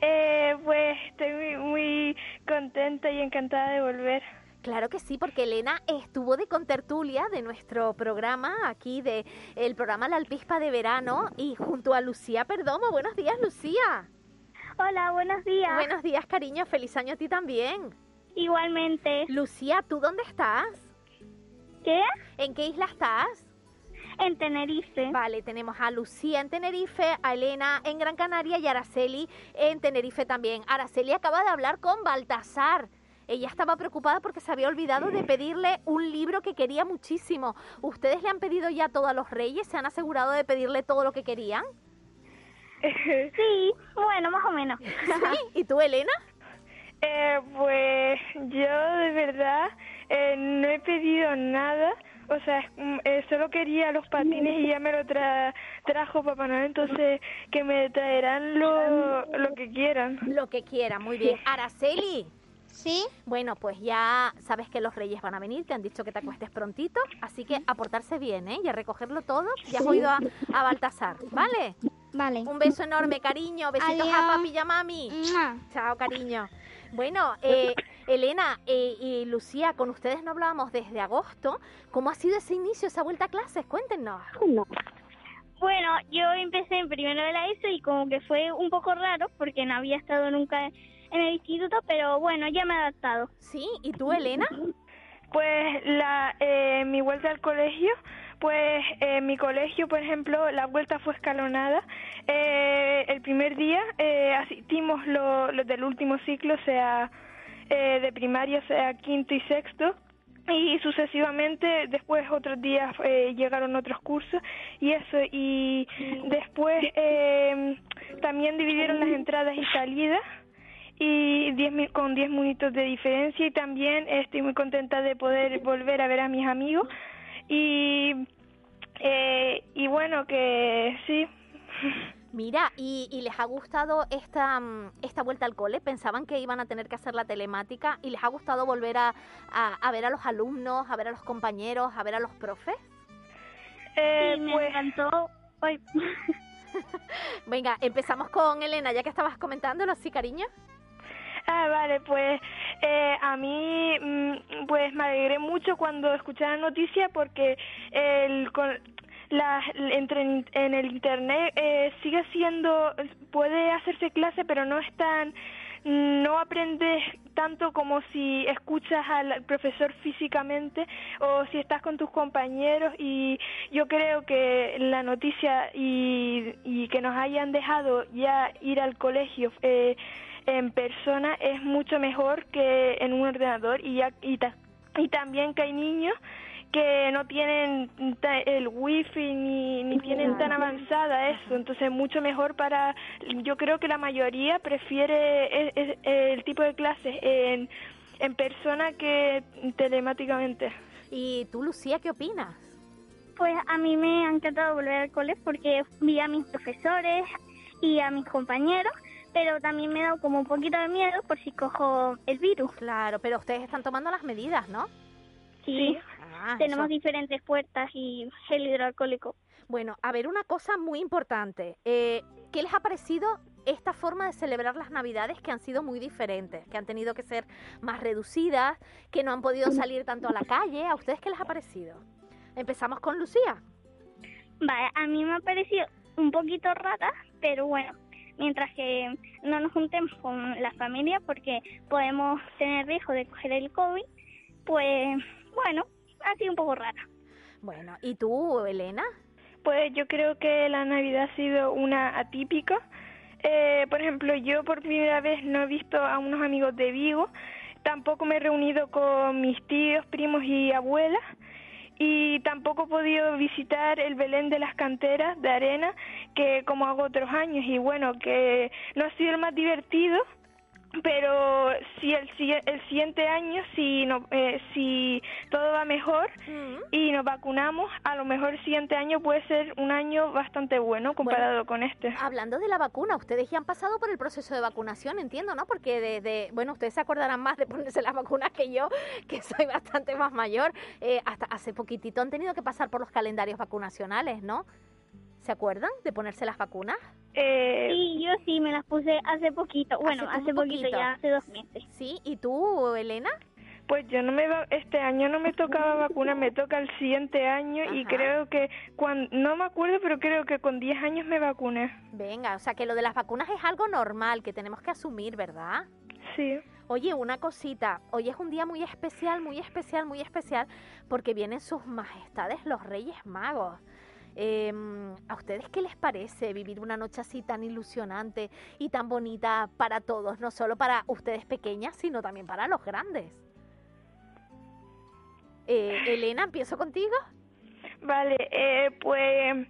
Eh, pues estoy muy, muy contenta y encantada de volver. Claro que sí, porque Elena estuvo de contertulia de nuestro programa, aquí de el programa La Alpispa de Verano, y junto a Lucía Perdomo. Buenos días, Lucía. Hola, buenos días. Buenos días, cariño. Feliz año a ti también. Igualmente. Lucía, ¿tú dónde estás? ¿Qué? ¿En qué isla estás? En Tenerife. Vale, tenemos a Lucía en Tenerife, a Elena en Gran Canaria y a Araceli en Tenerife también. Araceli acaba de hablar con Baltasar. Ella estaba preocupada porque se había olvidado de pedirle un libro que quería muchísimo. ¿Ustedes le han pedido ya todo a los reyes? ¿Se han asegurado de pedirle todo lo que querían? Sí, bueno, más o menos. ¿Y tú, Elena? Eh, pues yo de verdad eh, no he pedido nada. O sea, mm, eh, solo quería los patines y ya me lo tra trajo Papá Noel, entonces que me traerán lo, lo que quieran. Lo que quieran, muy bien. Araceli. ¿Sí? Bueno, pues ya sabes que los reyes van a venir, te han dicho que te acuestes prontito, así que a portarse bien, ¿eh? Y a recogerlo todo. Ya has oído a, a Baltasar, ¿vale? Vale. Un beso enorme, cariño. Besitos Adiós. a papi y a mami. Chao, cariño. Bueno, eh, Elena eh, y Lucía, con ustedes no hablábamos desde agosto. ¿Cómo ha sido ese inicio, esa vuelta a clases? Cuéntenos. Bueno, yo empecé en primero de la ESO y como que fue un poco raro porque no había estado nunca en el instituto, pero bueno, ya me he adaptado. ¿Sí? ¿Y tú, Elena? Pues la, eh, mi vuelta al colegio, pues eh, mi colegio, por ejemplo, la vuelta fue escalonada. Eh, el primer día eh, asistimos los lo del último ciclo, o sea, eh, de primaria, o sea, quinto y sexto. Y sucesivamente, después otros días eh, llegaron otros cursos y eso. Y después eh, también dividieron las entradas y salidas y diez, mi- con 10 minutos de diferencia y también estoy muy contenta de poder volver a ver a mis amigos y eh, y bueno que sí Mira, ¿y, y les ha gustado esta, mm, esta vuelta al cole? ¿Pensaban que iban a tener que hacer la telemática? ¿Y les ha gustado volver a, a, a ver a los alumnos, a ver a los compañeros, a ver a los profes? Eh, Sí, me pues- encantó. Ay. Venga, empezamos con Elena, ya que estabas comentándolo, ¿sí, cariño? Ah, vale, pues eh, a mí mm, pues me alegré mucho cuando escuché la noticia porque el, con, la, entre, en el internet eh, sigue siendo, puede hacerse clase pero no es tan, no aprendes tanto como si escuchas al profesor físicamente o si estás con tus compañeros. Y yo creo que la noticia y, y que nos hayan dejado ya ir al colegio eh, en persona es mucho mejor que en un ordenador y ya y, ta- y también que hay niños que no tienen ta- el wifi ni, ni tienen tan avanzada eso. Entonces mucho mejor para yo creo que la mayoría prefiere e- e- el, tipo de clases en en persona que telemáticamente. ¿Y tú, Lucía, qué opinas? Pues a mí me ha encantado volver al cole porque vi a mis profesores y a mis compañeros, pero también me dado como un poquito de miedo por si cojo el virus. Claro, pero ustedes están tomando las medidas, ¿no? Sí, Ah, tenemos eso- diferentes puertas y gel hidroalcohólico. Bueno, a ver, una cosa muy importante. Eh, ¿Qué les ha parecido esta forma de celebrar las Navidades que han sido muy diferentes, que han tenido que ser más reducidas, que no han podido salir tanto a la calle? ¿A ustedes qué les ha parecido? Empezamos con Lucía. Vale, a mí me ha parecido un poquito rara, pero bueno, mientras que no nos juntemos con la familia porque podemos tener riesgo de coger el COVID, pues bueno, ha sido un poco rara. Bueno, ¿y tú, Elena? Pues yo creo que la Navidad ha sido una atípica. Eh, por ejemplo, yo por primera vez no he visto a unos amigos de Vigo, tampoco me he reunido con mis tíos, primos y abuelas y tampoco he podido visitar el Belén de las canteras de arena que como hago otros años y bueno, que no ha sido el más divertido, pero si el, si- el siguiente año si no eh, si todo va mejor y nos vacunamos a lo mejor el siguiente año puede ser un año bastante bueno comparado con este Hablando de la vacuna, ustedes ya han pasado por el proceso de vacunación, entiendo, ¿no? Porque desde, bueno, ustedes se acordarán más de ponerse las vacunas que yo, que soy bastante más mayor. Eh, hasta hace poquitito han tenido que pasar por los calendarios vacunacionales, ¿no? ¿Se acuerdan de ponerse las vacunas? Eh, Sí, yo sí me las puse hace poquito, bueno, Hace poquito, poquito. ya hace dos meses. Sí, ¿y tú, Elena? Pues yo no me va- este año no me tocaba vacuna, me toca el siguiente año y creo que cuando no me acuerdo, pero creo que con 10 años me vacuné. Venga, o sea que lo de las vacunas es algo normal que tenemos que asumir, ¿verdad? Sí. Oye, una cosita, hoy es un día muy especial, muy especial, muy especial, porque vienen sus majestades los Reyes Magos. Em, ¿A ustedes qué les parece vivir una noche así tan ilusionante y tan bonita para todos? No solo para ustedes pequeñas, sino también para los grandes. Eh, Elena, empiezo contigo. Vale, eh, pues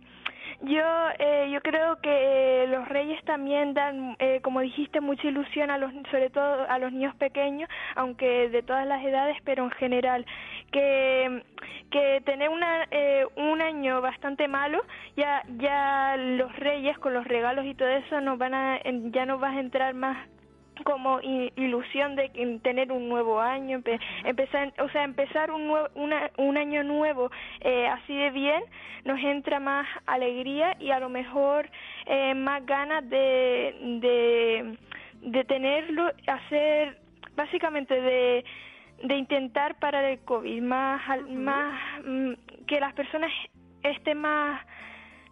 yo, eh, yo creo que los reyes también dan, eh, como dijiste, mucha ilusión a los, sobre todo a los niños pequeños, aunque de todas las edades, pero en general, que, que tener una, eh, un año bastante malo, ya, ya los reyes con los regalos y todo eso nos van a, ya nos va a entrar más como ilusión de tener un nuevo año, empezar, o sea, empezar un, nuevo, un año nuevo eh, así de bien, nos entra más alegría y a lo mejor eh, más ganas de, de, de tenerlo, hacer, básicamente de, de intentar parar el COVID, más, más mm, que las personas estén más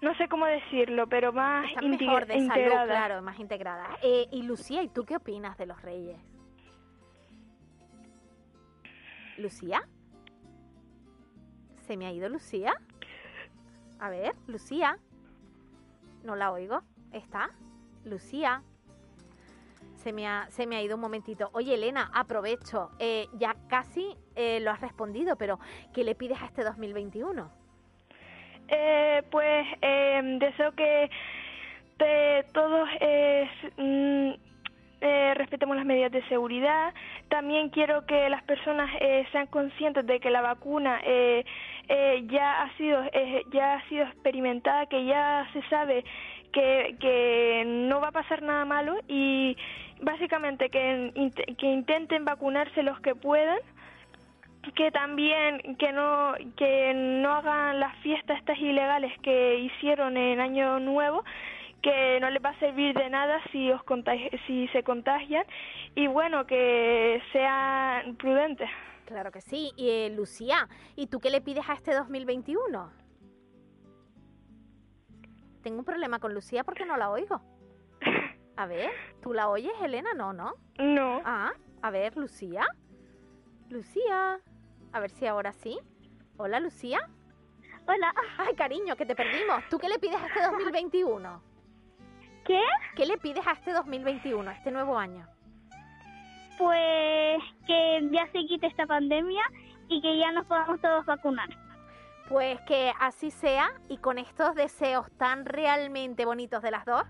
no sé cómo decirlo, pero más mejor de salud, claro, más integrada. Eh, y Lucía, ¿y tú qué opinas de los reyes? ¿Lucía? ¿Se me ha ido Lucía? A ver, Lucía. No la oigo. ¿Está? Lucía. Se me, ha, se me ha ido un momentito. Oye, Elena, aprovecho. Eh, ya casi eh, lo has respondido, pero ¿qué le pides a este 2021? Eh, pues eh, deseo que todos mm, eh, respetemos las medidas de seguridad. También quiero que las personas eh, sean conscientes de que la vacuna eh, eh, ya ha sido ya ha sido experimentada, que ya se sabe que, que no va a pasar nada malo y básicamente que, que intenten vacunarse los que puedan que también que no que no hagan las fiestas estas ilegales que hicieron en año nuevo que no les va a servir de nada si os si se contagian. Y bueno que sean prudentes. Claro que sí. Y eh, Lucía y tú qué le pides a este 2021 tengo un problema con Lucía porque no la oigo. A ver tú la oyes Elena no no no. Ah a ver Lucía. Lucía a ver si ahora sí. Hola, Lucía. Hola. Ay, cariño, que te perdimos. ¿Tú qué le pides a este 2021? ¿Qué? ¿Qué le pides a este 2021, a este nuevo año? Pues que ya se quite esta pandemia y que ya nos podamos todos vacunar. Pues que así sea y con estos deseos tan realmente bonitos de las dos,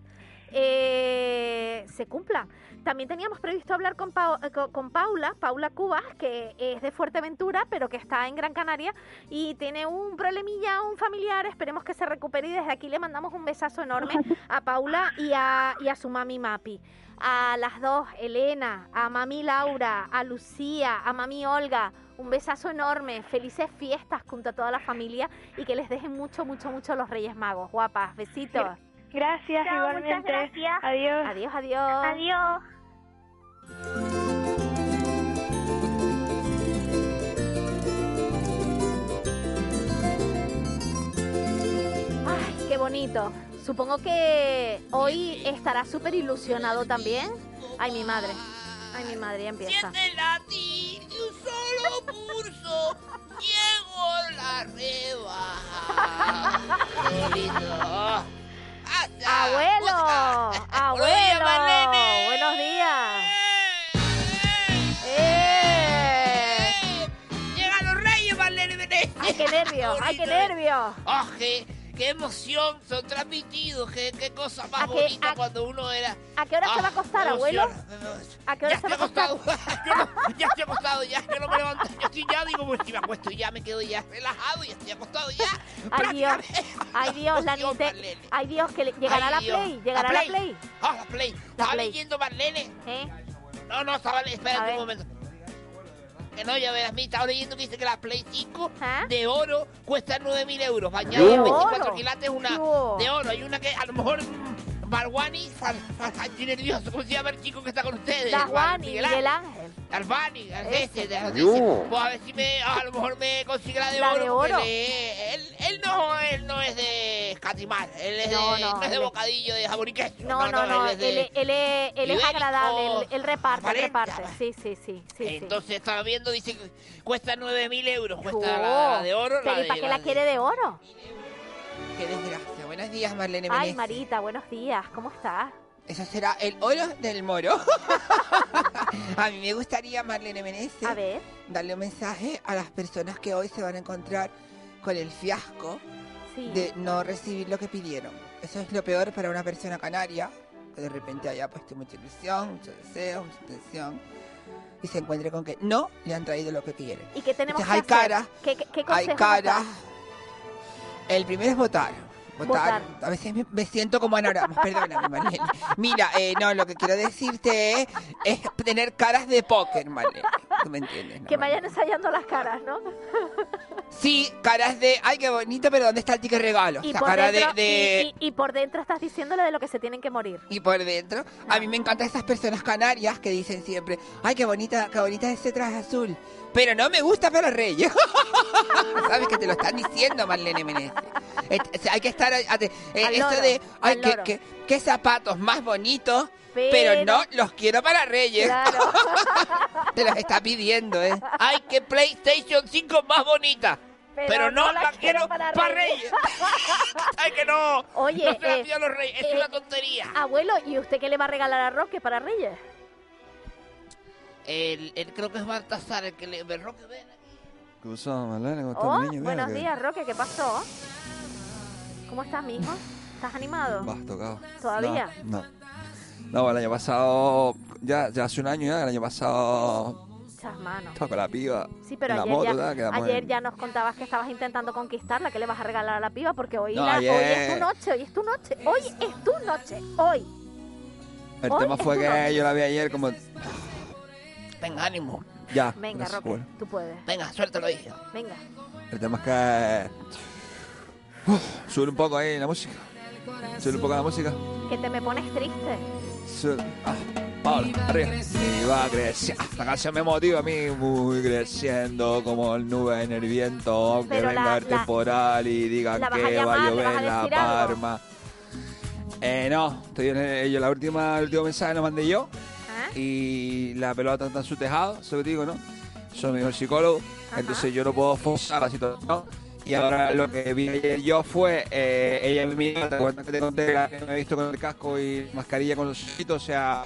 eh, se cumplan. También teníamos previsto hablar con, eh, con Paula, Paula Cubas, que es de Fuerteventura, pero que está en Gran Canaria y tiene un problemilla, un familiar. Esperemos que se recupere y desde aquí le mandamos un besazo enorme a Paula y a, y a su mami Mapi. A las dos, Elena, a mami Laura, a Lucía, a mami Olga, un besazo enorme, felices fiestas junto a toda la familia y que les dejen mucho, mucho, mucho los Reyes Magos. Guapas, besitos. Gracias, igualmente. Gracias. Adiós. Adiós, adiós. Adiós. Ay, qué bonito. Supongo que hoy estará súper ilusionado también. Ay, mi madre. Ay, mi madre, ya empieza. Siete latir y un solo pulso. Llego la rebaja. Abuelo, abuelo, buenos días. ¡Eh! ¡Llegan los reyes, Marlene! ¡Ay, qué nervio! ¡Ay, qué nervio! ¡Oh, qué, emoción! Son transmitidos. Qué, qué cosa más bonita cuando uno era... ¿A qué hora se va a acostar, abuelo? ¿A qué hora se va a acostar? ya estoy acostado, ya que no me levanto. Yo estoy ya, digo, pues si me acuesto y ya me quedo ya relajado y estoy acostado ya. Ay Dios, ay Dios, la Nintendo. Ay Dios, que llegará la Play, llegará la Play. Ah, la Play. Estaba leyendo Marlene. ¿Eh? No, no, estaba, espérate un momento. Que no, ya verás, estaba leyendo que dice que la Play 5 ¿Ah? de oro cuesta 9.000 euros. Bañada en 24 quilates una de oro. Hay una que a lo mejor Barwani, estoy nervioso, ¿cómo se llama el chico que está con ustedes? Barwani, Miguel Ángel. Alfani, ese, de. Pues a ver si me, a lo mejor me consigue la de La oro. de oro. le- él, él no, él no es de escatimar, él es No, de, no, no, es de él bocadillo, de jamón y queso. No, no, no, él él, es de- él es, él es agradable, él, él reparte, él reparte. Sí, sí, sí, sí. sí. Entonces estaba viendo, dice que cuesta 9.000 euros, cuesta Oh, la, la de oro. Pero la ¿y para qué la quiere de oro? Qué desgracia. Buenos días, Marlene Ay, Menezes. Marita, buenos días, ¿cómo estás? Eso será el oro del moro. a mí me gustaría, Marlene Menezes, A ver. darle un mensaje a las personas que hoy se van a encontrar con el fiasco Sí. de no recibir lo que pidieron. Eso es lo peor para una persona canaria, que de repente haya puesto mucha ilusión, mucho deseo, mucha intención, y se encuentre con que no le han traído lo que quieren. ¿Y qué tenemos Entonces, que hay hacer? cara, ¿Qué, qué, qué hay consejo cara. nos das? El primero es votar. Votar. A veces me, me siento como anagrama. Perdóname, Marlene. Mira, eh, no, lo que quiero decirte es, es tener caras de póker, Marlene. ¿Tú me entiendes? no, Que vayan ensayando las caras, ¿no? Sí, caras de, ay, qué bonito, pero ¿dónde está el ticket regalo? Y por, cara dentro, de, y, y- y por dentro estás diciéndole de lo que se tienen que morir. y por dentro. A mí me encantan esas personas canarias que dicen siempre, ay, qué bonita, qué bonita ese traje azul. Pero no me gusta para los reyes. Sabes que te lo están diciendo, Marlene sea, hay que estar eh, esto loro, de, ay, al qué, zapatos más bonitos, pero, Pero- no los quiero para reyes. Claro. te los está pidiendo, ¿eh? Ay, qué PlayStation 5 más bonita. Pero, no, la, quiero para reyes. ay, que no. Oye, no se la eh, pido a los reyes. Es eh, una tontería. Abuelo, ¿y usted qué le va a regalar a Roque para Reyes? El, el- creo que es Baltasar el que le... el Roque, ven. ¿Qué pasó? ¿Cómo estás, Oh, niño? Mira buenos que días, Roque, ¿qué pasó? ¿Cómo estás, mijo? ¿Estás animado? Vas tocado. ¿Todavía? No. No, No, el año pasado, ya, ya hace un año ya, el año pasado Muchas manos. estaba con la piba. Sí, pero en la ayer, moto, ya, ayer en- ya nos contabas que estabas intentando conquistarla, que le vas a regalar a la piba, porque hoy, No, la- hoy es tu noche, hoy es tu noche, hoy es tu noche, hoy. El Hoy tema fue que noche. yo la vi ayer como... Venga, ánimo. Ya. Venga, gracias, Roque, bueno. tú puedes. Venga, suéltalo ahí. Venga. El tema es que... Uf, sube un poco ahí la música. Sube un poco la música. Que te me pones triste. Sube. Ah, Paula, arriba. Y va creciendo. Esta canción me motiva a mí, muy creciendo como el nube en el viento. Aunque Pero venga la- el la- temporal y digan ¿la que a va a llover la algo? Parma. Eh, no, estoy en el, yo la última, el último mensaje lo mandé yo. Y la pelota está en su tejado, eso que te digo, ¿no? Soy mi psicólogo, entonces yo no puedo forzar la situación. Y ahora lo que vi ayer yo fue, eh, ella me miró, te acuerdas que te conté que me he visto con el casco y mascarilla con los ojitos, o sea,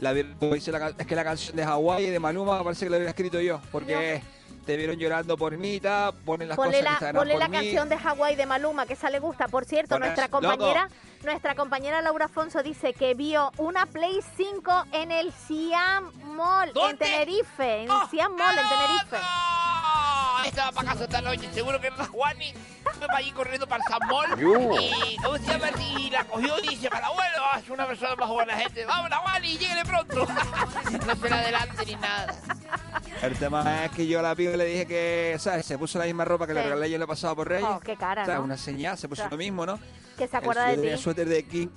la, como dice la es que la canción de Hawái de Maluma parece que la hubiera escrito yo, porque te vieron llorando por mí, ta, ponen las Ponle cosas la, que están ponle por la mí. canción de Hawái de Maluma, que esa le gusta. Por cierto, Pones- nuestra loco. compañera, nuestra compañera Laura Afonso dice que vio una Play 5 en el Siam Mall, en Tenerife. En ¡Oh! Siam Mall, en Tenerife. Estaba para casa esta noche, seguro que era Juani fue para allí corriendo para el San Yo. y, ¿cómo se llama? y la cogió y dice, para el abuelo, es una persona más buena gente, vamos Juani, lléguele pronto. no se la adelante ni nada. El tema es que yo a la piba le dije que, ¿sabes? Se puso la misma ropa que le Sí. regalé yo el pasado por Reyes. Oh, qué cara, ¿Sabes? ¿no? Una señal, se puso lo mismo, ¿no? Que se El- acuerda yo de tenía ti. suéter de King.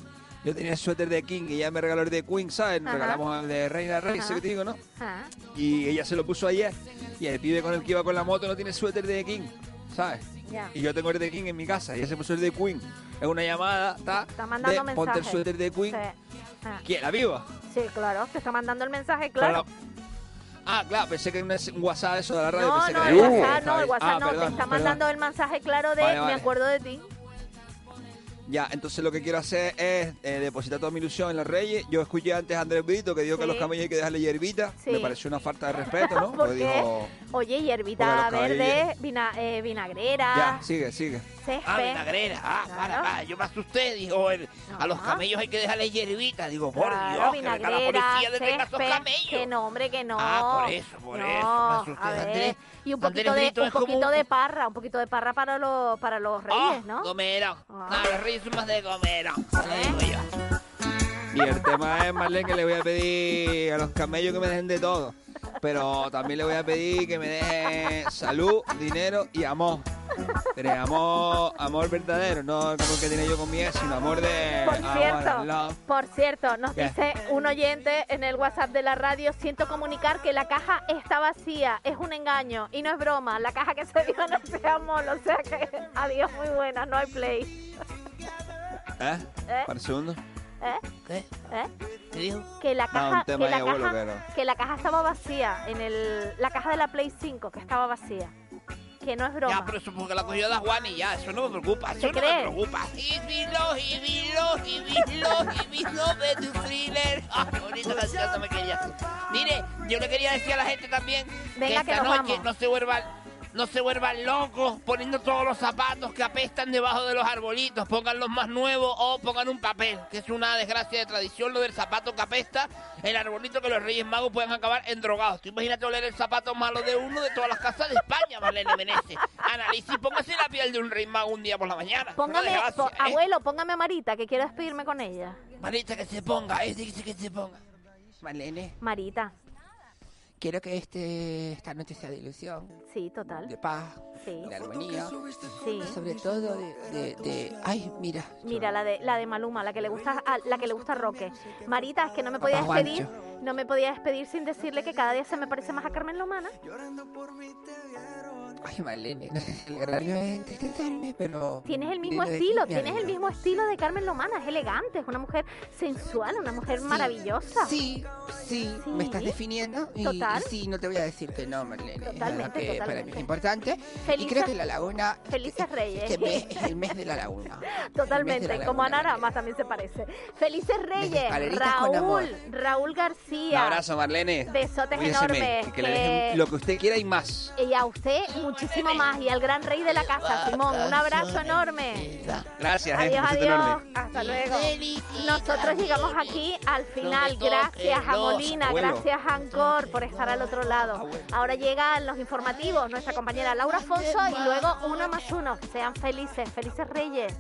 Yo tenía suéter de King y ella me regaló el de Queen, ¿sabes? Nos Ajá. regalamos el de Reina Rey, Ajá. que te digo, ¿no? Ah. Y ella se lo puso ayer. Y el pibe con el que iba con la moto no tiene suéter de King, ¿sabes? Ya. Y yo tengo el de King en mi casa. Y ella se puso el de Queen. Es una llamada, ¿está? Está mandando de, Ponte el suéter de Queen. Sí. Ah. ¿Quién? ¿La viva? Sí, claro, te está mandando el mensaje, claro. la- Ah, claro, pensé que era un WhatsApp eso de la radio. No, pensé no, que el WhatsApp no, el. WhatsApp Ah, no, te está perdón. mandando el mensaje claro de Vale, me acuerdo de ti. Ya, entonces lo que quiero hacer es eh, depositar toda mi ilusión en los Reyes. Yo escuché antes a Andrés Brito que dijo que a los camellos hay que dejarle hierbita. Sí. Me pareció una falta de respeto, ¿no? ¿Por Porque qué? dijo, Oye, hierbita verde, vina- eh, vinagrera, ya, sigue, sigue. césped. Ah, vinagrera, ah, para, para, yo me asusté, digo, el- a los camellos hay que dejarle hierbita, digo, por Claro, Dios, que la policía detenga a esos césped, camellos. que no, hombre, que no. Ah, por eso, por No, eso, me asusté, a ver, Andrés. Y un Andrés poquito, de, un como poquito de parra, un poquito de parra para los, para los reyes, ¿no? Comerán. Ah. No, los reyes de comer. te lo digo yo. Y el tema es, Marlene, que le voy a pedir a los camellos que me dejen de todo. Pero también le voy a pedir que me dejen salud, dinero y amor. Pero amor, amor verdadero, no como el que tenía yo con mi ex, sino amor de... Por amor, cierto, love. por cierto, nos ¿Qué? dice un oyente en el WhatsApp de la radio, siento comunicar que la caja está vacía, es un engaño y no es broma, la caja que se dio no se amor, o sea que adiós muy buena, no hay play. ¿Eh? ¿Eh? Para el segundo. ¿Eh? ¿Qué? ¿Eh? ¿Qué dijo? Que la No, caja, tema que la caja, que no. que la caja estaba vacía en el, la caja de la Play 5 que estaba vacía, que no es broma. Ya, pero eso porque la cogió da Juan y ya, eso no me preocupa, eso ¿Te no me crees? preocupa. Y vino, y vino, y vino, y vino de tu thriller. Ah, qué bonita canción no me quería. Mire, yo le quería decir a la gente también Venga, que que esta nos noche vamos. no se vuelvan no se vuelvan locos poniendo todos los zapatos que apestan debajo de los arbolitos. Pongan los más nuevos o pongan un papel, que es una desgracia de tradición lo del zapato que apesta. El arbolito que los Reyes Magos pueden acabar endrogados. Tú imagínate oler el zapato malo de uno de todas las casas de España, Marlene Menezes. Analice y póngase la piel de un Rey Mago un día por la mañana. Póngame, Una desgracia, po- ¿eh? abuelo, póngame a Marita, que quiero despedirme con ella. Marita, que se ponga, eh, dice que se ponga. Marlene, Marita, quiero que este, esta noche sea de ilusión, sí, total. de paz, Sí. de armonía. Sí. Sobre todo de, de, de- Ay, mira. Mira, la de la de Maluma, la que le gusta a, la que le gusta a Roque. Marita, es que no me podía Papá despedir, no me podía despedir sin decirle que cada día se me parece más a Carmen Lomana. Ay, Marlene, no sé si el horario es entristecerme, pero... Tienes el mismo estilo, tienes el mismo estilo de Carmen Lomana, es elegante, es una mujer sensual, una mujer maravillosa. Sí, sí, me estás definiendo y, Total. y sí, no te voy a decir que no, Marlene. Totalmente, que para mí totalmente. es importante. y Felices- creo que la laguna, Felices Reyes. este mes es el mes de la laguna. Totalmente, la como a laguna, Narama también se parece. Felices Reyes, Raúl, Raúl Un García. abrazo, Marlene. Besotes Cuídeseme, enormes, y Que le que- dejen lo que usted quiera y más. Y a usted muchísimo más. Y al gran rey de la casa, Simón, un abrazo enorme. Gracias, eh. Adiós, besito adiós. enorme. Hasta luego. Nosotros llegamos aquí al final. Gracias a Molina, gracias a Ancor por estar al otro lado. Ahora llegan los informativos, nuestra compañera Laura Afonso y luego uno más uno. Sean felices, felices reyes.